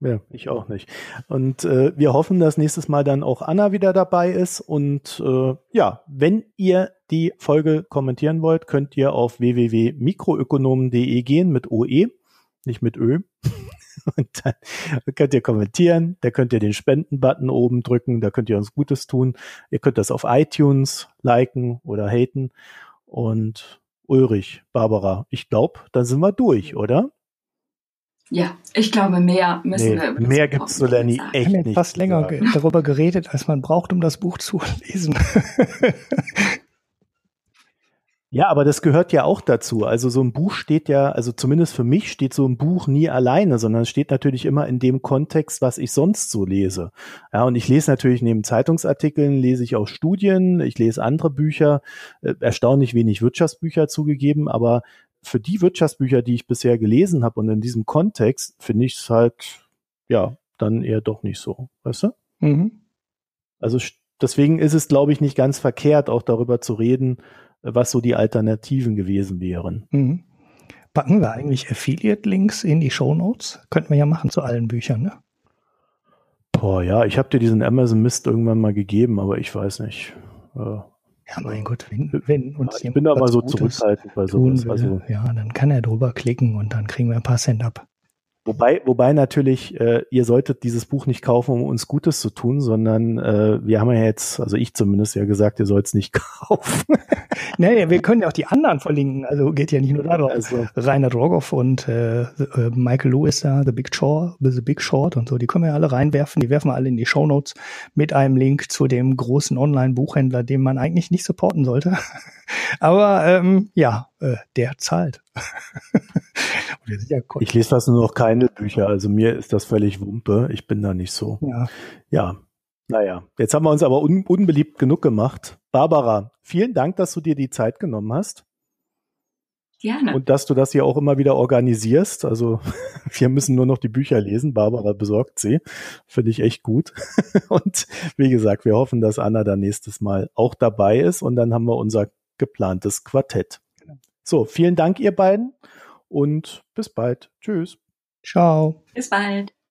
Ja, ich auch nicht. Und äh, wir hoffen, dass nächstes Mal dann auch Anna wieder dabei ist. Und äh, ja, wenn ihr die Folge kommentieren wollt, könnt ihr auf www.mikroökonomen.de gehen mit OE, nicht mit Ö. *laughs* Und dann könnt ihr kommentieren, da könnt ihr den Spenden-Button oben drücken, da könnt ihr uns Gutes tun. Ihr könnt das auf iTunes liken oder haten. Und Ulrich, Barbara, ich glaube, dann sind wir durch, oder? Ja, ich glaube, mehr müssen nee, wir. Mehr gibt's so Lenny echt nicht. Fast länger darüber geredet, als man braucht, um das Buch zu lesen. *laughs* Ja, aber das gehört ja auch dazu. Also so ein Buch steht ja, also zumindest für mich steht so ein Buch nie alleine, sondern es steht natürlich immer in dem Kontext, was ich sonst so lese. Ja, und ich lese natürlich neben Zeitungsartikeln, lese ich auch Studien, ich lese andere Bücher, äh, erstaunlich wenig Wirtschaftsbücher zugegeben, aber für die Wirtschaftsbücher, die ich bisher gelesen habe und in diesem Kontext, finde ich es halt, ja, dann eher doch nicht so, weißt du? Mhm. Also deswegen ist es, glaube ich, nicht ganz verkehrt, auch darüber zu reden, was so die Alternativen gewesen wären. Mhm. Packen wir eigentlich Affiliate-Links in die Show Notes? Könnten wir ja machen zu allen Büchern, ne? Boah, ja, ich habe dir diesen Amazon Mist irgendwann mal gegeben, aber ich weiß nicht. Äh, ja, mein Gott, wenn, wenn uns ja, Ich bin aber so zurückhaltend bei sowas. Will, also, ja, dann kann er drüber klicken und dann kriegen wir ein paar Cent ab. Wobei, wobei natürlich, äh, ihr solltet dieses Buch nicht kaufen, um uns Gutes zu tun, sondern äh, wir haben ja jetzt, also ich zumindest ja gesagt, ihr sollt es nicht *laughs* kaufen. *laughs* naja, wir können ja auch die anderen verlinken. Also geht ja nicht nur darum. Also. Rainer Drogoff und äh, äh, Michael Lewis da, The Big Short, The Big Short und so, die können wir ja alle reinwerfen. Die werfen wir alle in die Show Notes mit einem Link zu dem großen Online-Buchhändler, den man eigentlich nicht supporten sollte. *laughs* Aber ähm, ja, äh, der zahlt. *laughs* ich lese fast nur noch keine Bücher, also mir ist das völlig Wumpe. Ich bin da nicht so. Ja. Ja. Naja, jetzt haben wir uns aber un unbeliebt genug gemacht. Barbara, vielen Dank, dass du dir die Zeit genommen hast. Gerne. Und dass du das hier auch immer wieder organisierst. Also *laughs* wir müssen nur noch die Bücher lesen. Barbara besorgt sie. Finde ich echt gut. *laughs* Und wie gesagt, wir hoffen, dass Anna dann nächstes Mal auch dabei ist. Und dann haben wir unser geplantes Quartett. So, vielen Dank, ihr beiden und bis bald. Tschüss. Ciao. Bis bald.